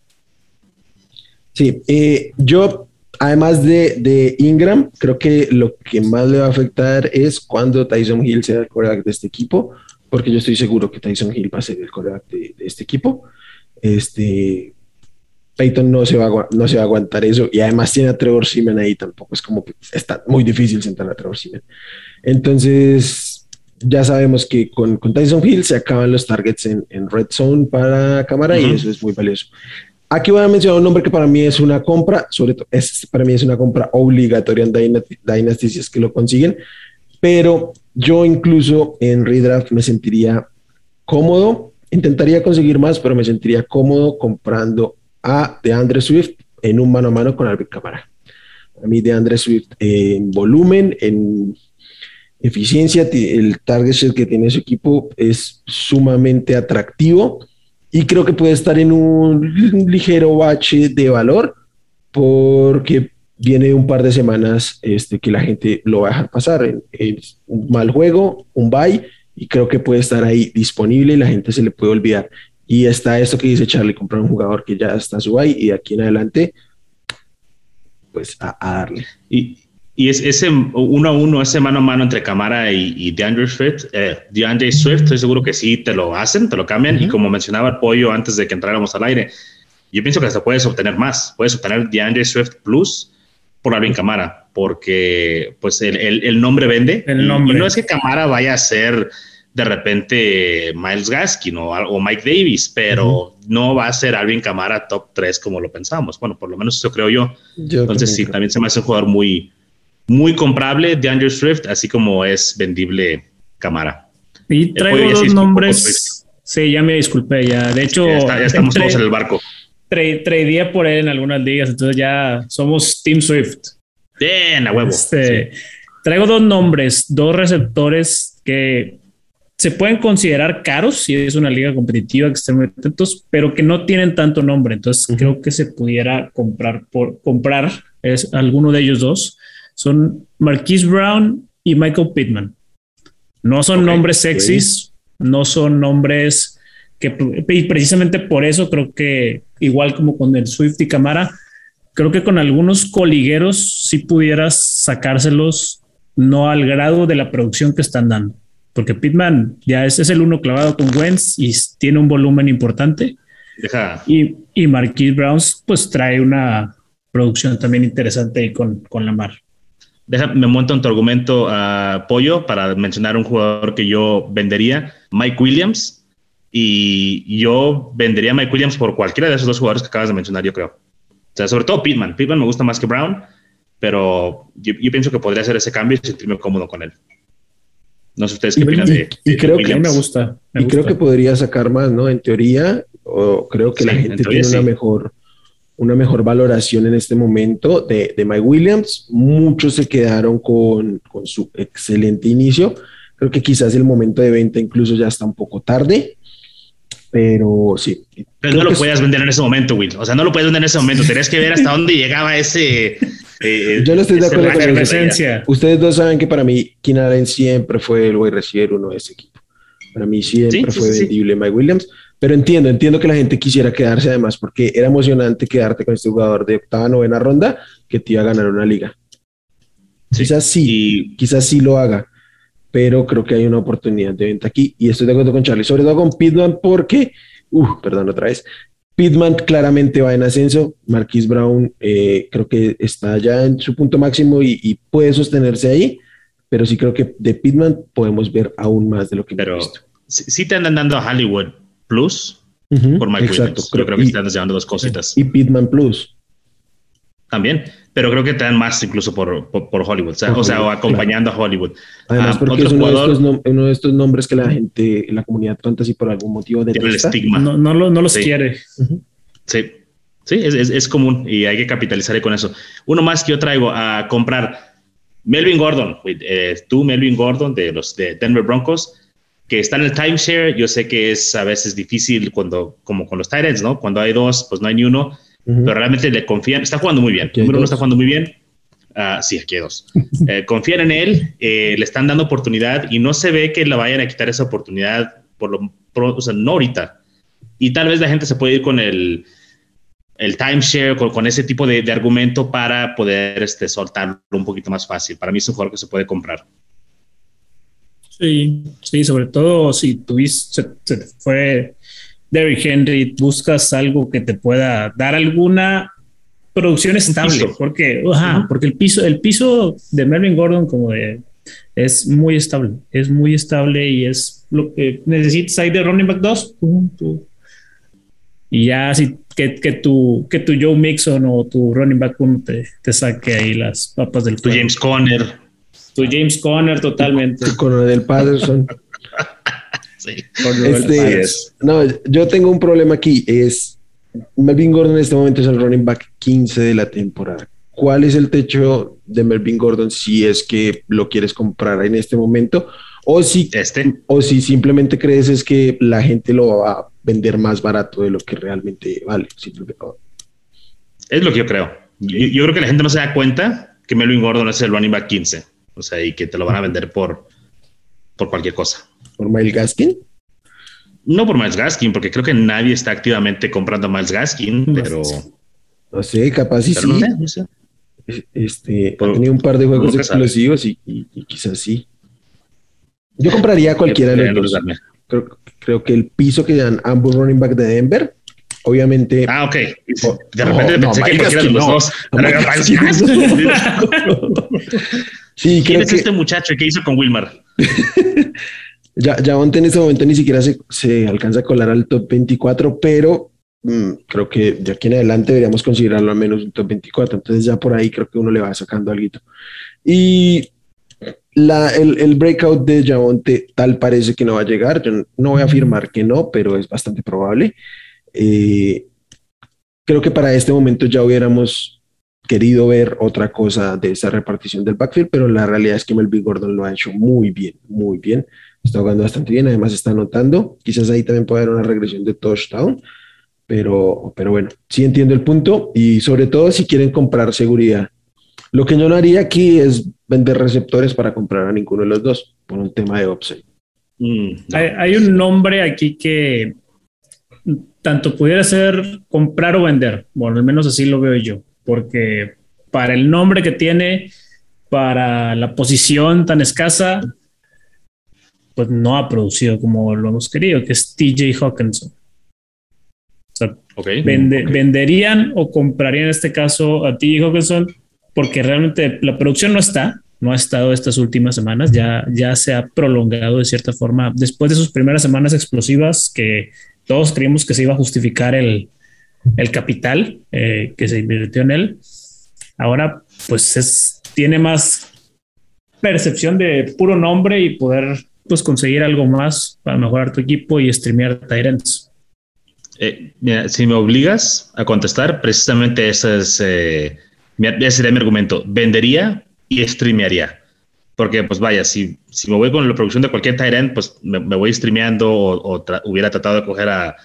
Sí, eh, yo, además de, de, Ingram, creo que lo que más le va a afectar es cuando Tyson Hill sea el coreback de este equipo, porque yo estoy seguro que Tyson Hill va a ser el coreback de este equipo. Este, Peyton no se, va a, no se va a aguantar eso y además tiene a Trevor Simen ahí tampoco. Es como está muy difícil sentar a Trevor Simen. Entonces, ya sabemos que con, con, Tyson Hill se acaban los targets en, en red zone para cámara y eso es muy valioso. Aquí voy a mencionar un nombre que para mí es una compra, sobre todo, es, para mí es una compra obligatoria en Dynasty, si es que lo consiguen, pero yo incluso en redraft me sentiría cómodo, intentaría conseguir más, pero me sentiría cómodo comprando a DeAndre Swift en un mano a mano con Alvin Camara. A mí DeAndre Swift en volumen, en eficiencia, el target que tiene su equipo es sumamente atractivo y creo que puede estar en un ligero bache de valor porque viene un par de semanas este, que la gente lo va a dejar pasar. Es un mal juego, un bye, y creo que puede estar ahí disponible y la gente se le puede olvidar. Y está esto que dice Charlie, comprar un jugador que ya está su bye y aquí en adelante, pues a, darle. Y, y es ese uno a uno, ese mano a mano entre Camara y, DeAndre Swift, eh, DeAndre Swift, estoy seguro que sí te lo hacen, te lo cambian. Y como mencionaba el pollo antes de que entráramos al aire, yo pienso que hasta puedes obtener más. Puedes obtener DeAndre Swift Plus por Alvin Camara, porque pues el, el, nombre vende. El nombre. Y no es que Camara vaya a ser de repente Miles Gaskin o, o Mike Davis, pero no va a ser Alvin Camara top 3 como lo pensamos. Bueno, por lo menos eso creo yo. Entonces sí, también se me hace un jugador muy muy comprable de Andrew Swift, así como es vendible Camara. Y traigo dos nombres. Sí, ya me disculpé, ya. De hecho, ya, estamos todos en el barco. Tradeé por él en algunas ligas, entonces ya somos Team Swift. Bien, a huevo. Este, traigo dos nombres, dos receptores que se pueden considerar caros si es una liga competitiva que estén muy atentos, pero que no tienen tanto nombre. Entonces creo que se pudiera comprar por comprar es alguno de ellos dos son Marquise Brown y Michael Pittman. No son nombres sexys, no son nombres que precisamente por eso creo que igual como con el Swift y Camara, creo que con algunos coligueros sí pudieras sacárselos no al grado de la producción que están dando, porque Pittman ya es, es el uno clavado con Wentz y tiene un volumen importante. Y, y Marquise Brown pues trae una producción también interesante con, con Lamar me monto en tu argumento a ah, Pollo para mencionar un jugador que yo vendería, Mike Williams. Y yo vendería a Mike Williams por cualquiera de esos dos jugadores que acabas de mencionar, yo creo. O sea, sobre todo Pittman. Pittman me gusta más que Brown, pero yo, pienso que podría hacer ese cambio y sentirme cómodo con él. No sé ustedes qué opinan de, creo que me gusta. y creo que podría sacar más, ¿no? En teoría, o creo que la gente tiene una mejor una mejor valoración en este momento de, de Mike Williams. Muchos se quedaron con, con, su excelente inicio. Creo que quizás el momento de venta incluso ya está un poco tarde, pero sí. Pero no lo puedes vender en ese momento, Will. O sea, no lo puedes vender en ese momento. Tenías que ver hasta dónde llegaba ese. Eh, Yo no estoy de acuerdo con la Ustedes dos saben que para mí, Allen siempre fue el wide receiver uno de ese equipo. Para mí siempre fue vendible Mike Williams pero entiendo, entiendo que la gente quisiera quedarse además porque era emocionante quedarte con este jugador de octava, novena ronda que te iba a ganar una liga. Quizás sí, quizás sí lo haga, pero creo que hay una oportunidad de venta aquí y estoy de acuerdo con Charlie, sobre todo con Pitman porque, uh, perdón otra vez, Pitman claramente va en ascenso, Marquis Brown eh, creo que está ya en su punto máximo y, puede sostenerse ahí, pero sí creo que de Pitman podemos ver aún más de lo que pero hemos visto. Sí te andan dando a Hollywood Plus por Mike Exacto, Creo, creo que están llevando dos cositas. Y Pitman Plus. También, pero creo que te dan más incluso por, por, Hollywood, o sea, o acompañando a Hollywood. Además, ah, porque es uno, de estos uno, de estos nombres que la gente, la comunidad fantasy por algún motivo de el estigma. No, no, no los quiere. Sí, sí, es, es, es, común y hay que capitalizar con eso. Uno más que yo traigo a comprar Melvin Gordon, eh, tú Melvin Gordon de los de Denver Broncos que está en el timeshare. Yo sé que es a veces difícil cuando, como con los Tyrants, ¿no? Cuando hay dos, pues no hay ni uno, pero realmente le confían. Está jugando muy bien. Número uno está jugando muy bien. Uh, sí, aquí hay dos. Eh, confían en él, eh, le están dando oportunidad y no se ve que le vayan a quitar esa oportunidad por lo o sea, no ahorita. Y tal vez la gente se puede ir con el, el timeshare, con, con ese tipo de, de, argumento para poder este, soltarlo un poquito más fácil. Para mí es un jugador que se puede comprar. Sí, sí, sobre todo si tuviste, se, fue Derrick Henry, buscas algo que te pueda dar alguna producción estable, porque, porque el piso, el piso de Melvin Gordon como de es muy estable, es muy estable y es lo que necesitas ahí de running back 2. Y ya así que, que, tu, que tu Joe Mixon o tu running back 1 te, te, saque ahí las papas del Tu James Conner. Tu James Conner totalmente. Con del Patterson. sí. Este, no, yo tengo un problema aquí, es Melvin Gordon en este momento es el running back 15 de la temporada. ¿Cuál es el techo de Melvin Gordon si es que lo quieres comprar en este momento? O si, este. o si simplemente crees es que la gente lo va a vender más barato de lo que realmente vale. Es lo que yo creo. Yo, creo que la gente no se da cuenta que Melvin Gordon es el running back 15. O sea, y que te lo van a vender por, por cualquier cosa. ¿Por Miles Gaskin? No por Miles Gaskin, porque creo que nadie está activamente comprando Miles Gaskin, pero. No sé, capaz sí. sí. Este, ha tenido un par de juegos explosivos y, quizás sí. Yo compraría cualquiera de los dos. Creo, creo, que el piso que dan ambos running back de Denver, obviamente. Ah, ok. De repente pensé que cualquiera los dos. sí, ¿Quién es este muchacho y qué hizo con Wilmar? Ya, Javonte en este momento ni siquiera se, alcanza a colar al top 24, pero mm, creo que de aquí en adelante deberíamos considerarlo al menos un top 24. Entonces ya por ahí creo que uno le va sacando algo. Y la, el, breakout de Javonte tal parece que no va a llegar. Yo no voy a afirmar que no, pero es bastante probable. Eh, creo que para este momento ya hubiéramos querido ver otra cosa de esa repartición del backfield, pero la realidad es que Melvin Gordon lo ha hecho muy bien, muy bien está jugando bastante bien, además está anotando, quizás ahí también puede haber una regresión de touchdown, pero, pero bueno, sí entiendo el punto y sobre todo si quieren comprar seguridad. Lo que yo no haría aquí es vender receptores para comprar a ninguno de los dos por un tema de upside. Mm, hay, un nombre aquí que tanto pudiera ser comprar o vender. Bueno, al menos así lo veo yo, porque para el nombre que tiene, para la posición tan escasa, pues no ha producido como lo hemos querido, que es TJ Hawkinson. venderían o comprarían en este caso a TJ Hawkinson porque realmente la producción no está, no ha estado estas últimas semanas, ya, ya se ha prolongado de cierta forma. Después de sus primeras semanas explosivas que todos creímos que se iba a justificar el, el capital eh, que se invirtió en él. Ahora, pues es, tiene más percepción de puro nombre y poder pues conseguir algo más para mejorar tu equipo y streamear Tyrants. Eh, si me obligas a contestar, precisamente ese, es, eh, ese sería mi argumento. Vendería y streamearía. Porque, pues vaya, si, si me voy con la producción de cualquier Tyrant, pues me, voy streameando o, hubiera tratado de coger a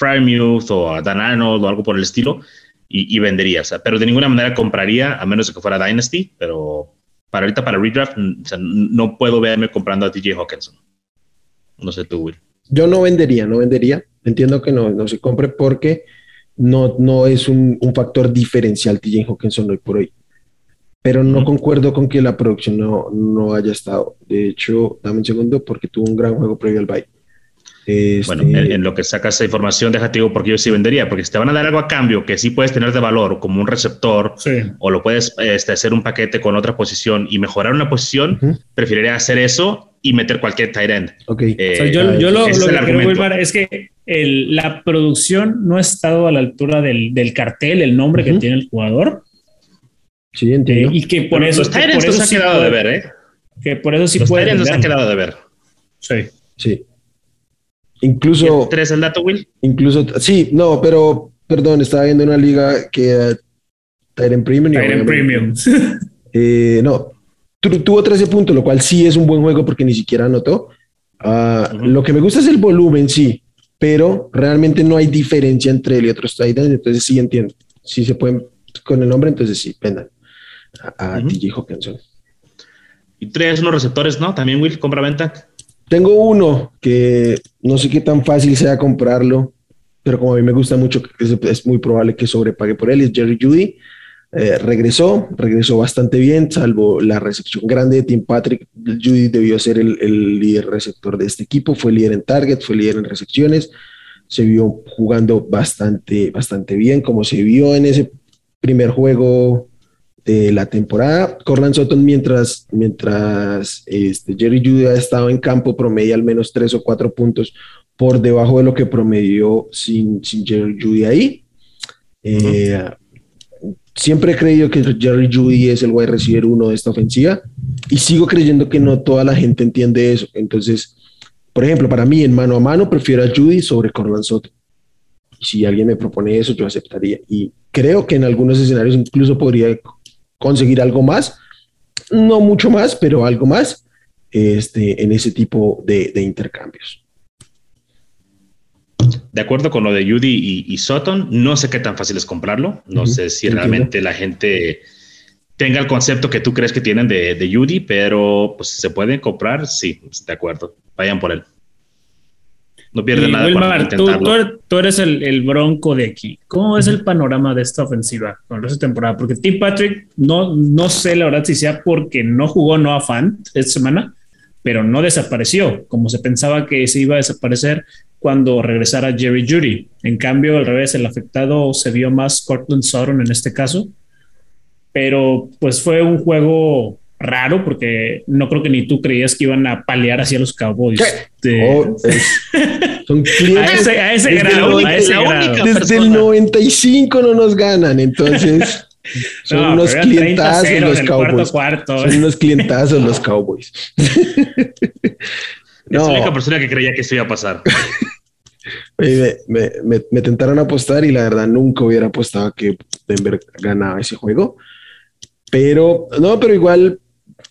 Frymuth o a Dan Arnold o algo por el estilo y, y vendería. O sea, pero de ninguna manera compraría, a menos de que fuera Dynasty, pero para ahorita, para redraft, no puedo verme comprando a TJ Hawkinson. No sé tú, Will. Yo no vendería, no vendería. Entiendo que no, no se compre porque no, no es un, factor diferencial TJ Hawkinson hoy por hoy. Pero no concuerdo con que la producción no, no haya estado. De hecho, dame un segundo porque tuvo un gran juego previo al bye. Bueno, este, en, lo que sacas esa información, déjate digo porque yo sí vendería, porque si te van a dar algo a cambio que sí puedes tener de valor, como un receptor, o lo puedes este, hacer un paquete con otra posición y mejorar una posición, preferiría hacer eso y meter cualquier tight end. Eh, yo, lo, que quiero es que la producción no ha estado a la altura del, cartel, el nombre que tiene el jugador. Sí, entiendo. Eh, y que por eso. Los tight ends se han quedado de ver, ¿eh? Que por eso sí los puede. Los han quedado de ver. Sí. Sí. Incluso. ¿Tres el dato, Will? Incluso, sí, no, pero perdón, estaba viendo una liga que Tyrant Premium. Tyrant Premium. Eh, no, tuvo 13 puntos, lo cual sí es un buen juego porque ni siquiera anotó. Ah, lo que me gusta es el volumen, sí, pero realmente no hay diferencia entre él y otros Titans, entonces sí entiendo. Si se pueden con el nombre, entonces sí, vendan a, a TJ Hawkinson. Y tres unos receptores, ¿no? También Will, compra-venta. Tengo uno que no sé qué tan fácil sea comprarlo, pero como a mí me gusta mucho, es, muy probable que sobrepague por él, es Jerry Judy. Eh, regresó, regresó bastante bien, salvo la recepción grande de Tim Patrick. Judy debió ser el, líder receptor de este equipo, fue líder en target, fue líder en recepciones. se vio jugando bastante, bastante bien, como se vio en ese primer juego de la temporada. Corland Sutton, mientras, mientras este, Jerry Judy ha estado en campo, promedia al menos tres o cuatro puntos por debajo de lo que promedió sin, sin Jerry Judy ahí. Eh, siempre he creído que Jerry Judy es el wide receiver uno de esta ofensiva y sigo creyendo que no toda la gente entiende eso. Entonces, por ejemplo, para mí en mano a mano prefiero a Judy sobre Corland Sutton. Si alguien me propone eso, yo aceptaría. Y creo que en algunos escenarios incluso podría conseguir algo más, no mucho más, pero algo más este, en ese tipo de, intercambios. De acuerdo con lo de Judy y, Sutton, no sé qué tan fácil es comprarlo. No sé si realmente la gente tenga el concepto que tú crees que tienen de, de Judy, pero pues se pueden comprar. Sí, de acuerdo. Vayan por él. No pierde nada. Wilmar, tú, eres el, bronco de aquí. ¿Cómo es el panorama de esta ofensiva con esta temporada? Porque Tim Patrick, no, no sé la verdad si sea porque no jugó Noah Fant esta semana, pero no desapareció, como se pensaba que se iba a desaparecer cuando regresara Jerry Judy. En cambio, al revés, el afectado se vio más Cortland Sutton en este caso. Pero pues fue un juego raro porque no creo que ni tú creías que iban a palear hacia los Cowboys. Oh, son clientes. a ese, grado. Desde el 95 no nos ganan, entonces. Son unos clientazos los Cowboys. Son unos clientazos los Cowboys. no. Es la única persona que creía que eso iba a pasar. me, me, me, tentaron apostar y la verdad nunca hubiera apostado que Denver ganaba ese juego. Pero no, pero igual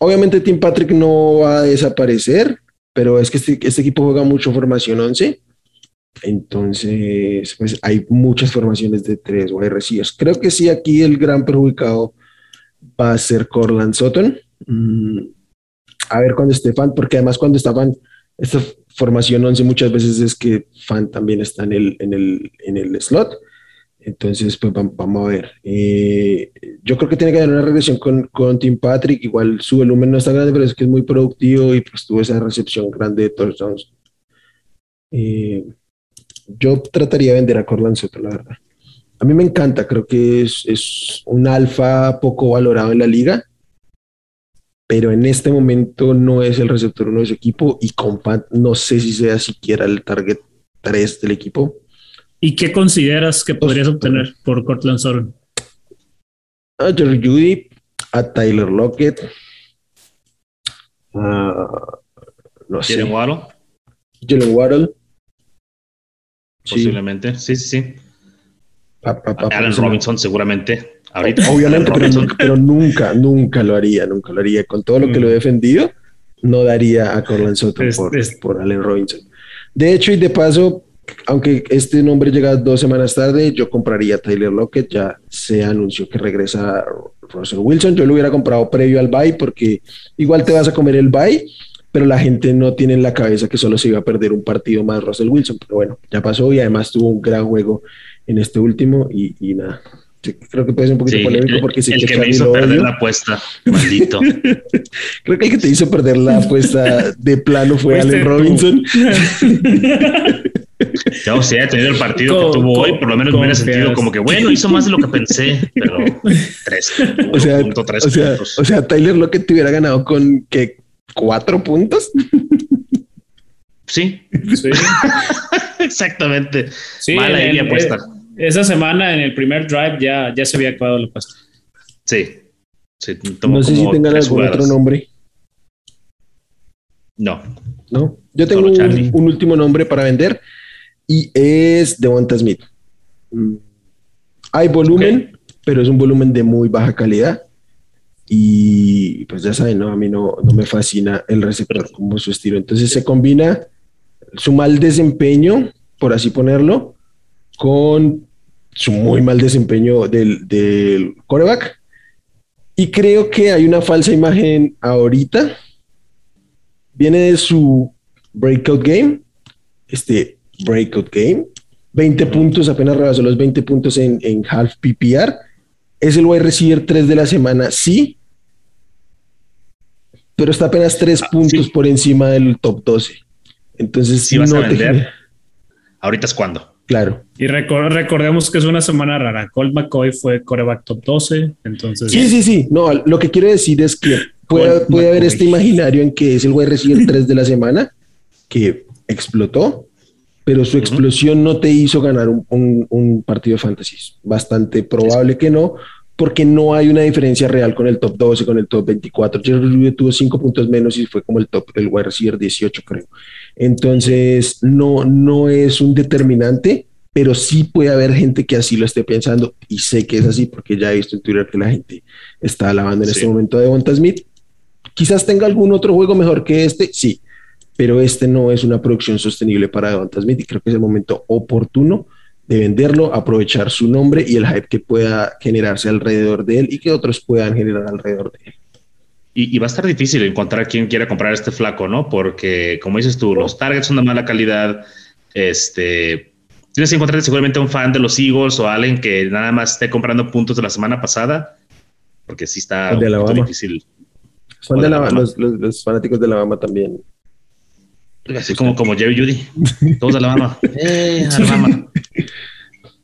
Obviamente Tim Patrick no va a desaparecer, pero es que este, este equipo juega mucho formación 11. Entonces, pues hay muchas formaciones de tres wide receivers. Creo que sí, aquí el gran perjudicado va a ser Corland Sutton. Mm, a ver cuando esté Fan, porque además cuando está Fan, esta formación 11 muchas veces es que Fan también está en el, en el, en el slot. Entonces, pues vamos a ver. Eh, yo creo que tiene que haber una regresión con, con Tim Patrick. Igual su volumen no está grande, pero es que es muy productivo y pues tuvo esa recepción grande de touchdowns. Eh, yo trataría de vender a Corland Soto, la verdad. A mí me encanta, creo que es, es un alfa poco valorado en la liga, pero en este momento no es el receptor uno de su equipo y con no sé si sea siquiera el target 3 del equipo. ¿Y qué consideras que podrías obtener por Cortland Sutton? A Jerry Judy, a Tyler Lockett, a no sé. Jalen Waddle. Jalen Waddle. Posiblemente, sí, sí, sí. Alan Robinson, seguramente. Ahorita. Obviamente, pero, nunca, nunca lo haría, nunca lo haría. Con todo lo que lo he mm. defendido, no daría a Cortland Sutton por, por Allen Robinson. De hecho, y de paso, aunque este nombre llega dos semanas tarde, yo compraría Tyler Lockett. Ya se anunció que regresa Russell Wilson. Yo lo hubiera comprado previo al bye porque igual te vas a comer el bye, pero la gente no tiene en la cabeza que solo se iba a perder un partido más Russell Wilson. Pero bueno, ya pasó y además tuvo un gran juego en este último y, nada. creo que puede ser un poquito polémico porque sí el que, me hizo perder la apuesta, maldito. creo que el que te hizo perder la apuesta de plano fue Allen Robinson. Yo, si haya tenido el partido que tuvo hoy, por lo menos me hubiera sentido como que, bueno, hizo más de lo que pensé, pero tres, o sea, o sea, O sea, Tyler Lockett te hubiera ganado con que cuatro puntos. Sí, sí. exactamente. Sí, Mala en, apuesta. Eh, esa semana en el primer drive ya, ya se había acabado la apuesta. Sí. sí no sé si tengan algún otro nombre. No. No. Yo tengo un, un, último nombre para vender y es Devonta Smith. Mm. Hay volumen, pero es un volumen de muy baja calidad. Y pues ya saben, ¿no? a mí no, no me fascina el receptor como su estilo. Entonces se combina su mal desempeño, por así ponerlo, con su muy mal desempeño del, del coreback. Y creo que hay una falsa imagen ahorita. Viene de su breakout game. Este, breakout game. 20 puntos, apenas rebasó los 20 puntos en, en half PPR. Es el wide receiver 3 de la semana, sí. Pero está apenas 3 ah, puntos por encima del top 12. Entonces, si vas a vender. ahorita es cuando. Claro. Y recordemos que es una semana rara. Colt McCoy fue coreback top 12, entonces... Sí, sí, sí. No, lo que quiero decir es que puede, puede haber este imaginario en que es el wide receiver 3 de la semana, que explotó, pero su explosión no te hizo ganar un, partido de fantasy. Bastante probable que no, porque no hay una diferencia real con el top 12, con el top 24. Jerry tuvo 5 puntos menos y fue como el top, el wide receiver 18, creo. Entonces, no, no es un determinante, pero sí puede haber gente que así lo esté pensando y sé que es así porque ya he visto en Twitter que la gente está alabando en este momento de Bonta Smith. Quizás tenga algún otro juego mejor que este, sí, pero este no es una producción sostenible para Devonta Smith y creo que es el momento oportuno de venderlo, aprovechar su nombre y el hype que pueda generarse alrededor de él y que otros puedan generar alrededor de él. Y, va a estar difícil encontrar quien quiera comprar este flaco, ¿no? Porque, como dices tú, los targets son de mala calidad. Este, tienes que encontrar seguramente un fan de los Eagles o alguien que nada más esté comprando puntos de la semana pasada, porque sí está difícil. Son de, la, los, los, fanáticos de Alabama también. Así como, como Jerry Judy, todos Alabama. eh, Alabama.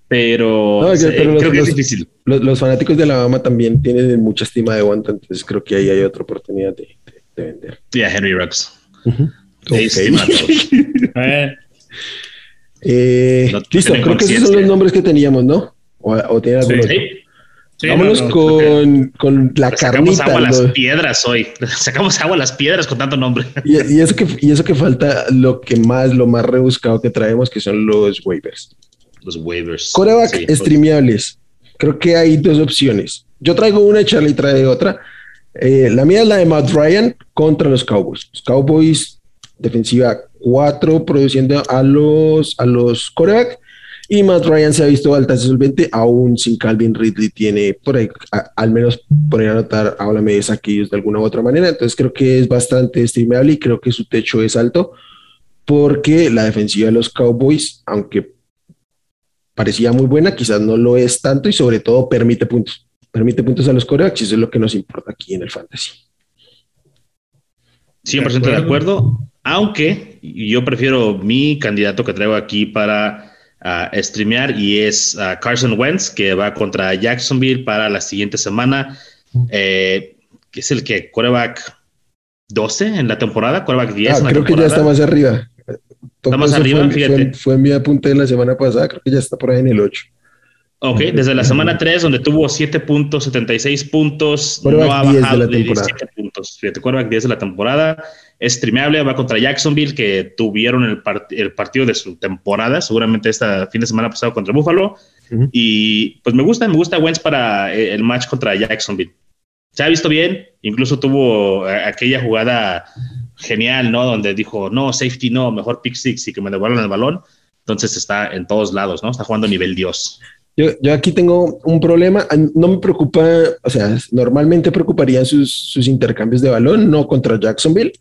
Pero, creo que es difícil. Los, fanáticos de Alabama también tienen mucha estima de Wanta, entonces creo que ahí hay otra oportunidad de, vender. Sí, a Henry Rux. eh, listo, creo que esos son los nombres que teníamos, ¿no? ¿O, o tiene algún sí. Vámonos con, con, la carnita. Sacamos agua a las piedras hoy. Sacamos agua a las piedras con tanto nombre. Y, y, eso que, y eso que falta, lo que más, lo más rebuscado que traemos, que son los waivers los waivers. Coreback sí, streameables. Creo que hay dos opciones. Yo traigo una y Charlie trae otra. Eh, la mía es la de Matt Ryan contra los Cowboys. Los Cowboys, defensiva 4, produciendo a los, a los coreback. Y Matt Ryan se ha visto alta solvente, aún sin Calvin Ridley tiene por ahí, al menos poner a anotar, háblame de saquillos de alguna u otra manera. Entonces creo que es bastante streamable y creo que su techo es alto porque la defensiva de los Cowboys, aunque parecía muy buena, quizás no lo es tanto y sobre todo permite puntos. Permite puntos a los corebacks eso es lo que nos importa aquí en el fantasy. 100% de acuerdo, aunque yo prefiero mi candidato que traigo aquí para uh, streamear y es uh, Carson Wentz, que va contra Jacksonville para la siguiente semana, eh, que es el que coreback 12 en la temporada, coreback 10. Ah, creo que ya está más arriba. Está más arriba, fue, fíjate. Fue, en mi apunte de la semana pasada, creo que ya está por ahí en el 8. Ok, desde la semana 3, donde tuvo 7 puntos, 76 puntos, no ha bajado de, 17 puntos. Fíjate, quarterback 10 de la temporada. Es streameable, va contra Jacksonville, que tuvieron el, el, partido de su temporada, seguramente este fin de semana pasado contra Buffalo. Y pues me gusta, me gusta Wentz para eh, el match contra Jacksonville. Se ha visto bien, incluso tuvo eh, aquella jugada genial, ¿no? Donde dijo, no, safety no, mejor pick six y que me devuelvan el balón. Entonces está en todos lados, ¿no? Está jugando a nivel Dios. Yo, yo aquí tengo un problema, no me preocupa, o sea, normalmente preocuparían sus, sus intercambios de balón, no contra Jacksonville.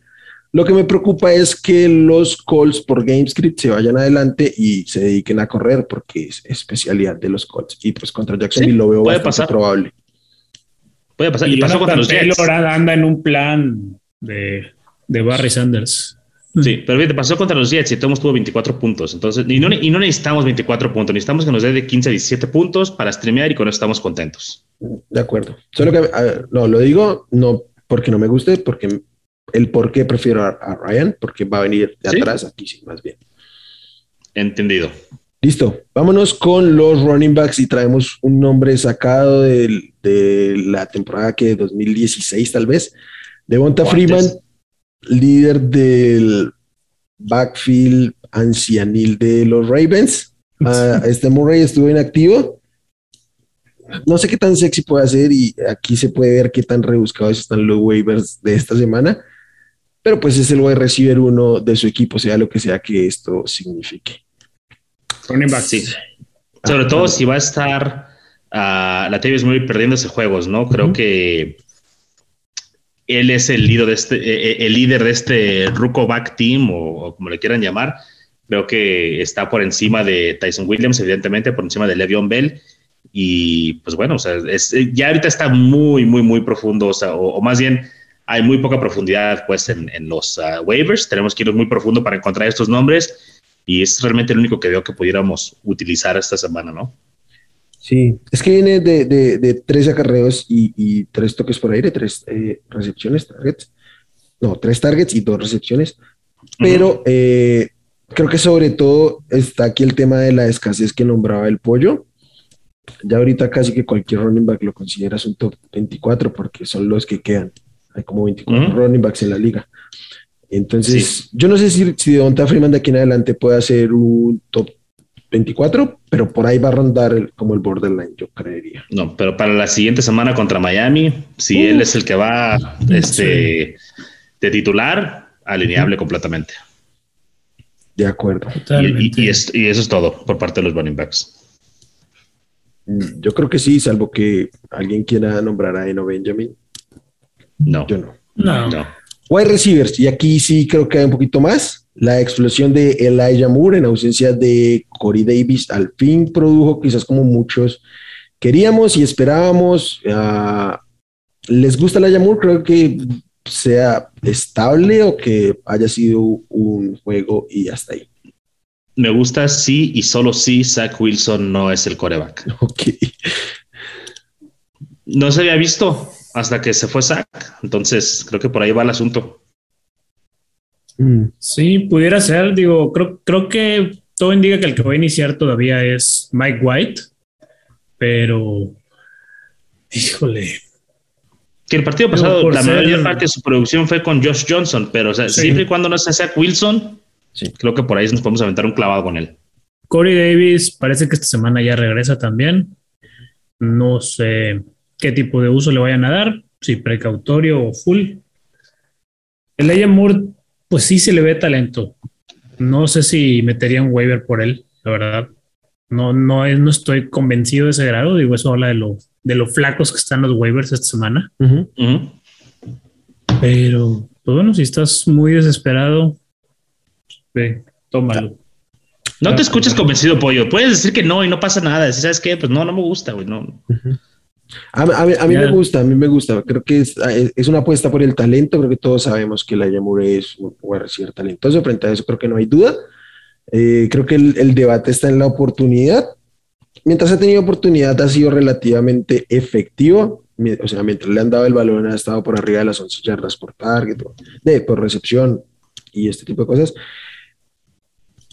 Lo que me preocupa es que los calls por GameScript se vayan adelante y se dediquen a correr porque es especialidad de los calls. Y pues contra Jacksonville lo veo bastante pasar. probable. Puede pasar. Y, y pasó contra los Jets. anda en un plan de de Barry Sanders. Sí, pero fíjate, pasó contra los Jets y todos tuvo 24 puntos. Entonces, y no, y no necesitamos 24 puntos, necesitamos que nos dé de 15 a 17 puntos para streamear y con eso estamos contentos. De acuerdo. Solo que no lo digo no porque no me guste, porque el por qué prefiero a, Ryan, porque va a venir de atrás aquí, sí, más bien. Entendido. Listo, vámonos con los running backs y traemos un nombre sacado de, de la temporada que 2016 tal vez. Devonta Freeman líder del backfield ancianil de los Ravens. Uh, este Murray estuvo inactivo. No sé qué tan sexy puede ser y aquí se puede ver qué tan rebuscados están los waivers de esta semana. Pero pues es el wide receiver uno de su equipo, sea lo que sea que esto signifique. Running back, sí. Sobre todo si va a estar uh, la TV Murray perdiéndose juegos, ¿no? Creo que él es el líder de este, eh, eh, el líder de este Ruko Back Team o, como le quieran llamar. Creo que está por encima de Tyson Williams, evidentemente, por encima de Le'Veon Bell. Y pues bueno, o sea, ya ahorita está muy, muy, muy profundo, o, más bien hay muy poca profundidad pues en, los uh, waivers. Tenemos que ir muy profundo para encontrar estos nombres. y es realmente el único que veo que pudiéramos utilizar esta semana, ¿no? Sí, es que viene de, de, tres acarreos y, tres toques por aire, tres eh, recepciones, targets. No, tres targets y dos recepciones. Pero eh, creo que sobre todo está aquí el tema de la escasez que nombraba el pollo. Ya ahorita casi que cualquier running back lo consideras un top 24 porque son los que quedan. Hay como 24 running backs en la liga. Entonces, yo no sé si, si Devonta Freeman de aquí en adelante puede hacer un top 24, pero por ahí va a rondar como el borderline, yo creería. No, pero para la siguiente semana contra Miami, si él es el que va este, de titular, alineable completamente. De acuerdo. Y, eso es todo por parte de los running backs. Mm, yo creo que sí, salvo que alguien quiera nombrar a Eno Benjamin. No. Yo no. No. no. Wide receivers, y aquí sí creo que hay un poquito más. La explosión de Elijah Moore en ausencia de Corey Davis al fin produjo quizás como muchos queríamos y esperábamos. Ah, ¿Les gusta Elijah Moore? Creo que sea estable o que haya sido un juego y hasta ahí. Me gusta sí y solo sí Zach Wilson no es el coreback. Ok. No se había visto hasta que se fue Zach. Entonces, creo que por ahí va el asunto. Mm. Sí, pudiera ser. Digo, creo, creo que todo indica que el que va a iniciar todavía es Mike White, pero híjole. Que el partido pasado, la mayor parte de su producción fue con Josh Johnson, pero siempre y cuando no sea Zach Wilson, sí. creo que por ahí nos podemos aventar un clavado con él. Corey Davis parece que esta semana ya regresa también. No sé qué tipo de uso le vayan a dar, si precautorio o full. El Moore, pues sí se le ve talento. No sé si metería un waiver por él, la verdad. No, no, no estoy convencido de ese grado. Digo, eso habla de lo, de lo flacos que están los waivers esta semana. Pero, pues bueno, si estás muy desesperado, ve, tómalo. No te escuches convencido, pollo. Puedes decir que no y no pasa nada. ¿Sabes qué? Pues no, no me gusta, güey. No. A, mí me gusta, a mí me gusta. Creo que es, es, una apuesta por el talento. Creo que todos sabemos que la Yamure es un jugador talentoso. Frente a eso, creo que no hay duda. Eh, creo que el, el, debate está en la oportunidad. Mientras ha tenido oportunidad, ha sido relativamente efectivo. O sea, mientras le han dado el balón, ha estado por arriba de las 11 yardas por target, de, por recepción y este tipo de cosas.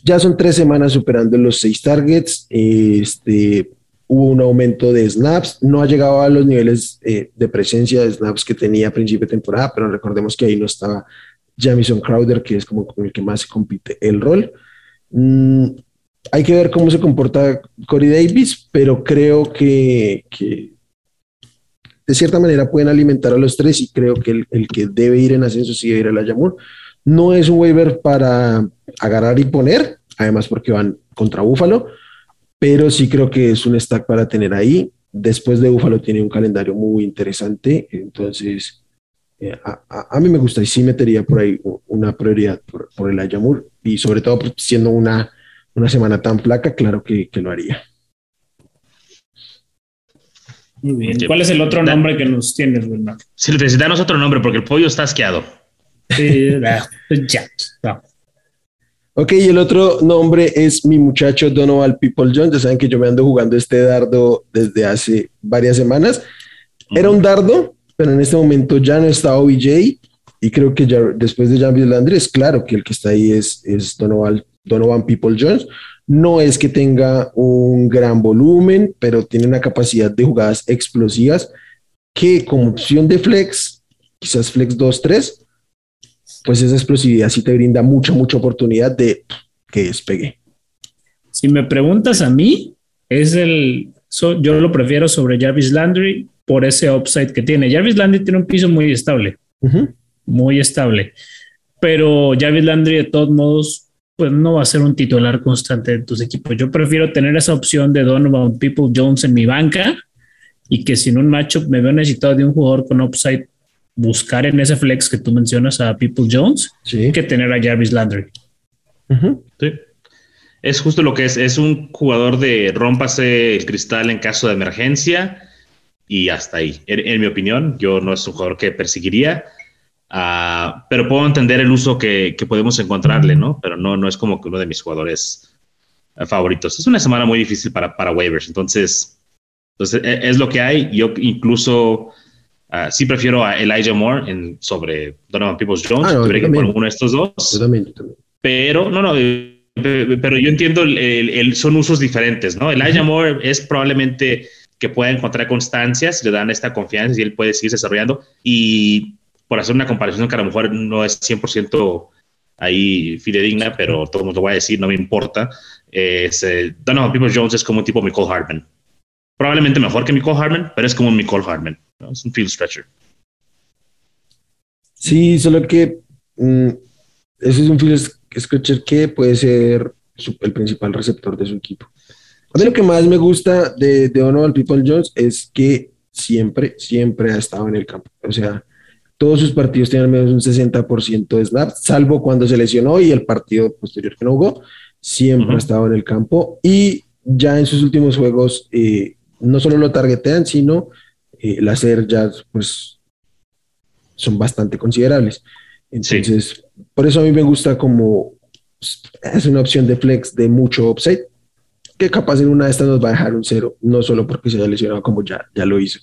Ya son tres semanas superando los seis targets. Este hubo un aumento de snaps, no ha llegado a los niveles eh, de presencia de snaps que tenía a principio de temporada, pero recordemos que ahí no estaba Jamison Crowder, que es como con el que más se compite el rol. Mm, hay que ver cómo se comporta Corey Davis, pero creo que, de cierta manera pueden alimentar a los tres y creo que el, que debe ir en ascenso sí debe ir a la Yamur. No es un waiver para agarrar y poner, además porque van contra Búfalo, pero sí creo que es un stack para tener ahí. Después de Buffalo tiene un calendario muy interesante, entonces eh, a, mí me gusta y sí metería por ahí una prioridad por, el Ayamur y sobre todo pues, siendo una, una semana tan placa, claro que, lo haría. Muy bien. ¿Cuál es el otro nombre que nos tienes, Bernardo? Sí, necesitamos otro nombre porque el pollo está asqueado. Sí, ya. Ok, y el otro nombre es mi muchacho Donovan People Jones. Ya saben que yo me ando jugando este dardo desde hace varias semanas. Era un dardo, pero en este momento ya no está OBJ. Y creo que ya después de Jarvis Landry es claro que el que está ahí es, es Donovan, Donovan People Jones. No es que tenga un gran volumen, pero tiene una capacidad de jugadas explosivas que como opción de flex, quizás flex 2-3, pues esa explosividad sí te brinda mucha, mucha oportunidad de que despegue. Si me preguntas a mí, es el, yo lo prefiero sobre Jarvis Landry por ese upside que tiene. Jarvis Landry tiene un piso muy estable, muy estable, pero Jarvis Landry de todos modos, pues no va a ser un titular constante de tus equipos. Yo prefiero tener esa opción de Donovan People Jones en mi banca y que sin un matchup me veo necesitado de un jugador con upside buscar en ese flex que tú mencionas a People Jones que tener a Jarvis Landry. Sí. Es justo lo que es. Es un jugador de rómpase el cristal en caso de emergencia y hasta ahí. En, mi opinión, yo no es un jugador que perseguiría. Ah, pero puedo entender el uso que, que, podemos encontrarle, ¿no? Pero no, no es como que uno de mis jugadores eh, favoritos. Es una semana muy difícil para, para waivers, entonces, entonces e, es lo que hay. Yo incluso uh, sí prefiero a Elijah Moore en, sobre Donovan Peoples Jones. Ah, que poner uno de estos dos. Yo también, yo también. Pero, no, no, eh, pero yo entiendo, el, el, son usos diferentes, ¿no? Elijah Moore es probablemente que pueda encontrar constancias, le dan esta confianza y él puede seguir desarrollando. Y por hacer una comparación que a lo mejor no es 100% ahí fidedigna, pero todo el mundo lo voy a decir, no me importa. Es, eh, Donovan Peoples Jones es como un tipo Nicole Hartman. Probablemente mejor que Nicole Hartman, pero es como un Nicole Hartman. Es un field stretcher. Sí, solo que mm, ese es un field stretcher que puede ser el principal receptor de su equipo. A mí lo que más me gusta de, de Donovan People Jones es que siempre, siempre ha estado en el campo. O sea, todos sus partidos tienen al menos un 60% de snaps, salvo cuando se lesionó y el partido posterior que no jugó, siempre ha estado en el campo. Y ya en sus últimos juegos, eh, no solo lo targetean, sino eh, las ya pues, son bastante considerables. Entonces, por eso a mí me gusta como es una opción de flex de mucho upside que capaz en una de estas nos va a dejar un cero, no solo porque se haya lesionado como ya, ya lo hizo.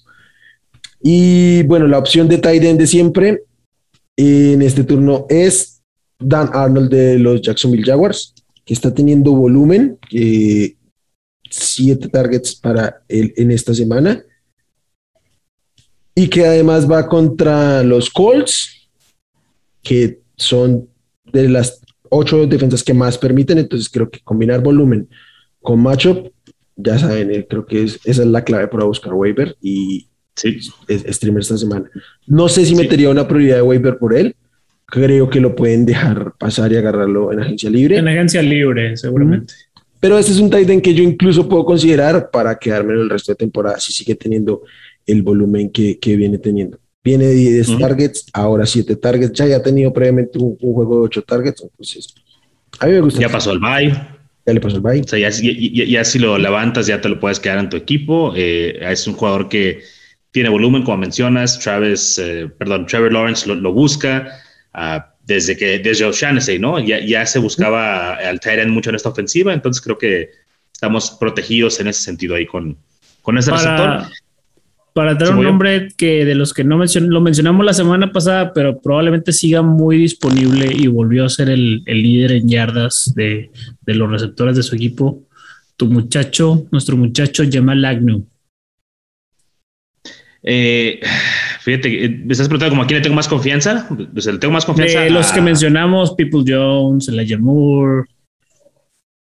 Y bueno, la opción de tight end de siempre en este turno es Dan Arnold de los Jacksonville Jaguars, que está teniendo volumen, que siete targets para él en esta semana. Y que además va contra los Colts, que son de las ocho defensas que más permiten. Entonces creo que combinar volumen con matchup, ya saben, eh, creo que esa es la clave para buscar waiver y sí. es, streamer esta semana. No sé si metería una prioridad de waiver por él. Creo que lo pueden dejar pasar y agarrarlo en agencia libre. En agencia libre, seguramente. Pero este es un tight end que yo incluso puedo considerar para quedarme en el resto de temporada si sigue teniendo el volumen que, que viene teniendo. Viene de 10 targets, ahora 7 targets. Ya, ha tenido previamente un, juego de 8 targets. Entonces, a mí me gusta. Ya pasó el bye le pasó el bye. O sea, ya, si lo levantas, ya te lo puedes quedar en tu equipo. Eh, es un jugador que tiene volumen, como mencionas. Travis, eh, perdón, Trevor Lawrence lo, busca ah, desde que, desde O'Shaughnessy, ¿no? Ya, ya se buscaba al Tyrant mucho en esta ofensiva, entonces creo que estamos protegidos en ese sentido ahí con, con ese receptor para tener un nombre que de los que no mencioné, lo mencionamos la semana pasada, pero probablemente siga muy disponible y volvió a ser el, líder en yardas de, los receptores de su equipo. Tu muchacho, nuestro muchacho Jamal Agnew. Eh, fíjate, me estás preguntando como a quién le tengo más confianza. Pues le tengo más confianza. De los que mencionamos, People Jones, Elijah Moore.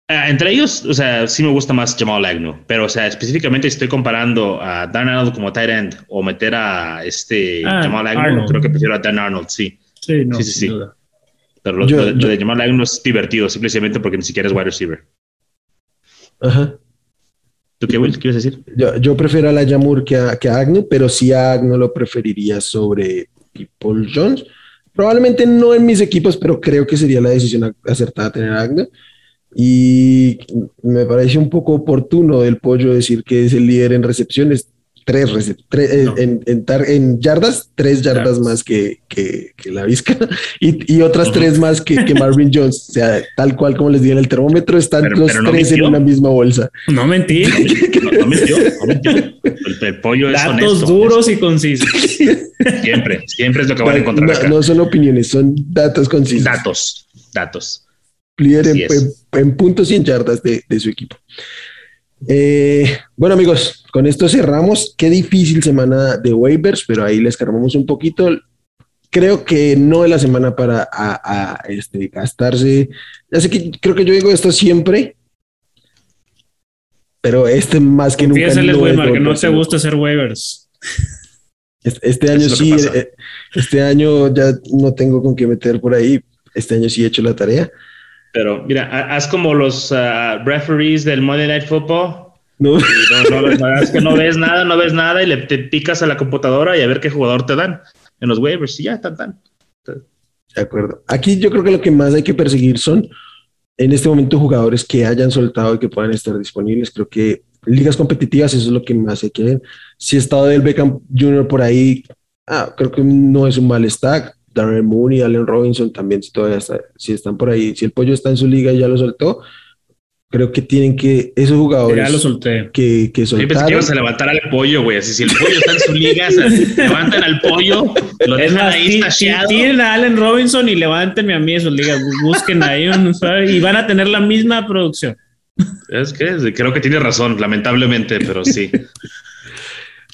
Ah, entre ellos, o sea, sí me gusta más Jamal Agnew, pero, o sea, específicamente estoy comparando a Dan Arnold como tight end o meter a este ah, Jamal Agnew, creo que prefiero a Dan Arnold, sí. Sí, sí, sí. Pero lo, de Jamal Agnew es divertido, simplemente porque ni siquiera es wide receiver. Ajá. ¿Tú qué, Will, quieres decir? Yo, yo prefiero a la Jamur que a, que a Agnew, pero sí a Agnew lo preferiría sobre Paul Jones. Probablemente no en mis equipos, pero creo que sería la decisión acertada tener a Agnew. Y me parece un poco oportuno del pollo decir que es el líder en recepciones, tres, eh, en, en, yardas, tres yardas más que, que, la Vizca y, y otras tres más que, que, Marvin Jones. O sea, tal cual como les di en el termómetro, están los tres en una misma bolsa. No mentí. No, no mintió, El, pollo es Datos duros y concisos. Siempre, siempre es lo que van a encontrar. No, no son opiniones, son datos concisos. Datos, datos líder en, puntos y en yardas de, su equipo. Eh, bueno, amigos, con esto cerramos. Qué difícil semana de waivers, pero ahí les cargamos un poquito. Creo que no es la semana para este, gastarse. Ya sé que creo que yo digo esto siempre, pero este más que nunca. No, que no te gusta hacer waivers. Este, este año sí, eh, este año ya no tengo con qué meter por ahí. Este año sí he hecho la tarea. Pero mira, haz como los uh, referees del Monday Night Football. No. no, es que no ves nada, no ves nada y le te picas a la computadora y a ver qué jugador te dan en los waivers y ya, tan, tan. De acuerdo. Aquí yo creo que lo que más hay que perseguir son en este momento jugadores que hayan soltado y que puedan estar disponibles. Creo que ligas competitivas eso es lo que más hay que ver. Si estado del Beckham Jr. por ahí, ah, creo que no es un mal stack Darren Mooney, Allen Robinson también, si todavía si están por ahí, si el pollo está en su liga y ya lo soltó, creo que tienen que, esos jugadores ya lo solté. que, que soltaron. Yo pensé que ibas a levantar al pollo, güey, así si el pollo está en su liga, levantan al pollo, lo dejan ahí Tienen a Allen Robinson y levántenme a mí en su liga, busquen ahí un, y van a tener la misma producción. Es que creo que tiene razón, lamentablemente, pero sí.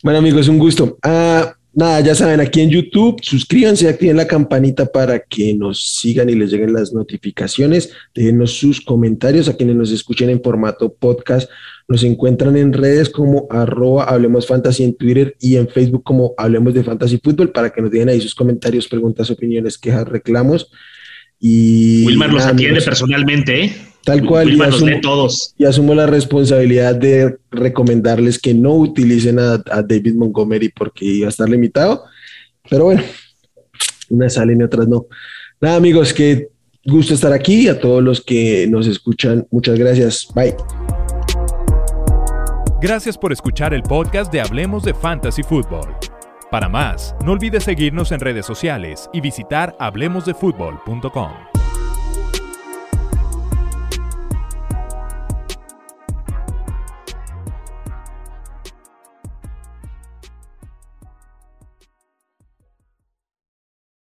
bueno, amigos, un gusto. Ah, nada, ya saben, aquí en YouTube, suscríbanse, activen la campanita para que nos sigan y les lleguen las notificaciones. Déjenos sus comentarios a quienes nos escuchen en formato podcast. Nos encuentran en redes como arroba Hablemos Fantasy en Twitter y en Facebook como Hablemos de Fantasy Fútbol para que nos dejen ahí sus comentarios, preguntas, opiniones, quejas, reclamos. Y Wilmar los atiende personalmente, ¿eh? Tal cual. y asumo, todos. y asumo la responsabilidad de recomendarles que no utilicen a, David Montgomery porque iba a estar limitado. Pero bueno, unas salen y otras no. Nada, amigos, que gusto estar aquí. A todos los que nos escuchan, muchas gracias. Bye. Gracias por escuchar el podcast de Hablemos de Fantasy Football. Para más, no olvides seguirnos en redes sociales y visitar hablemosdefutbol.com.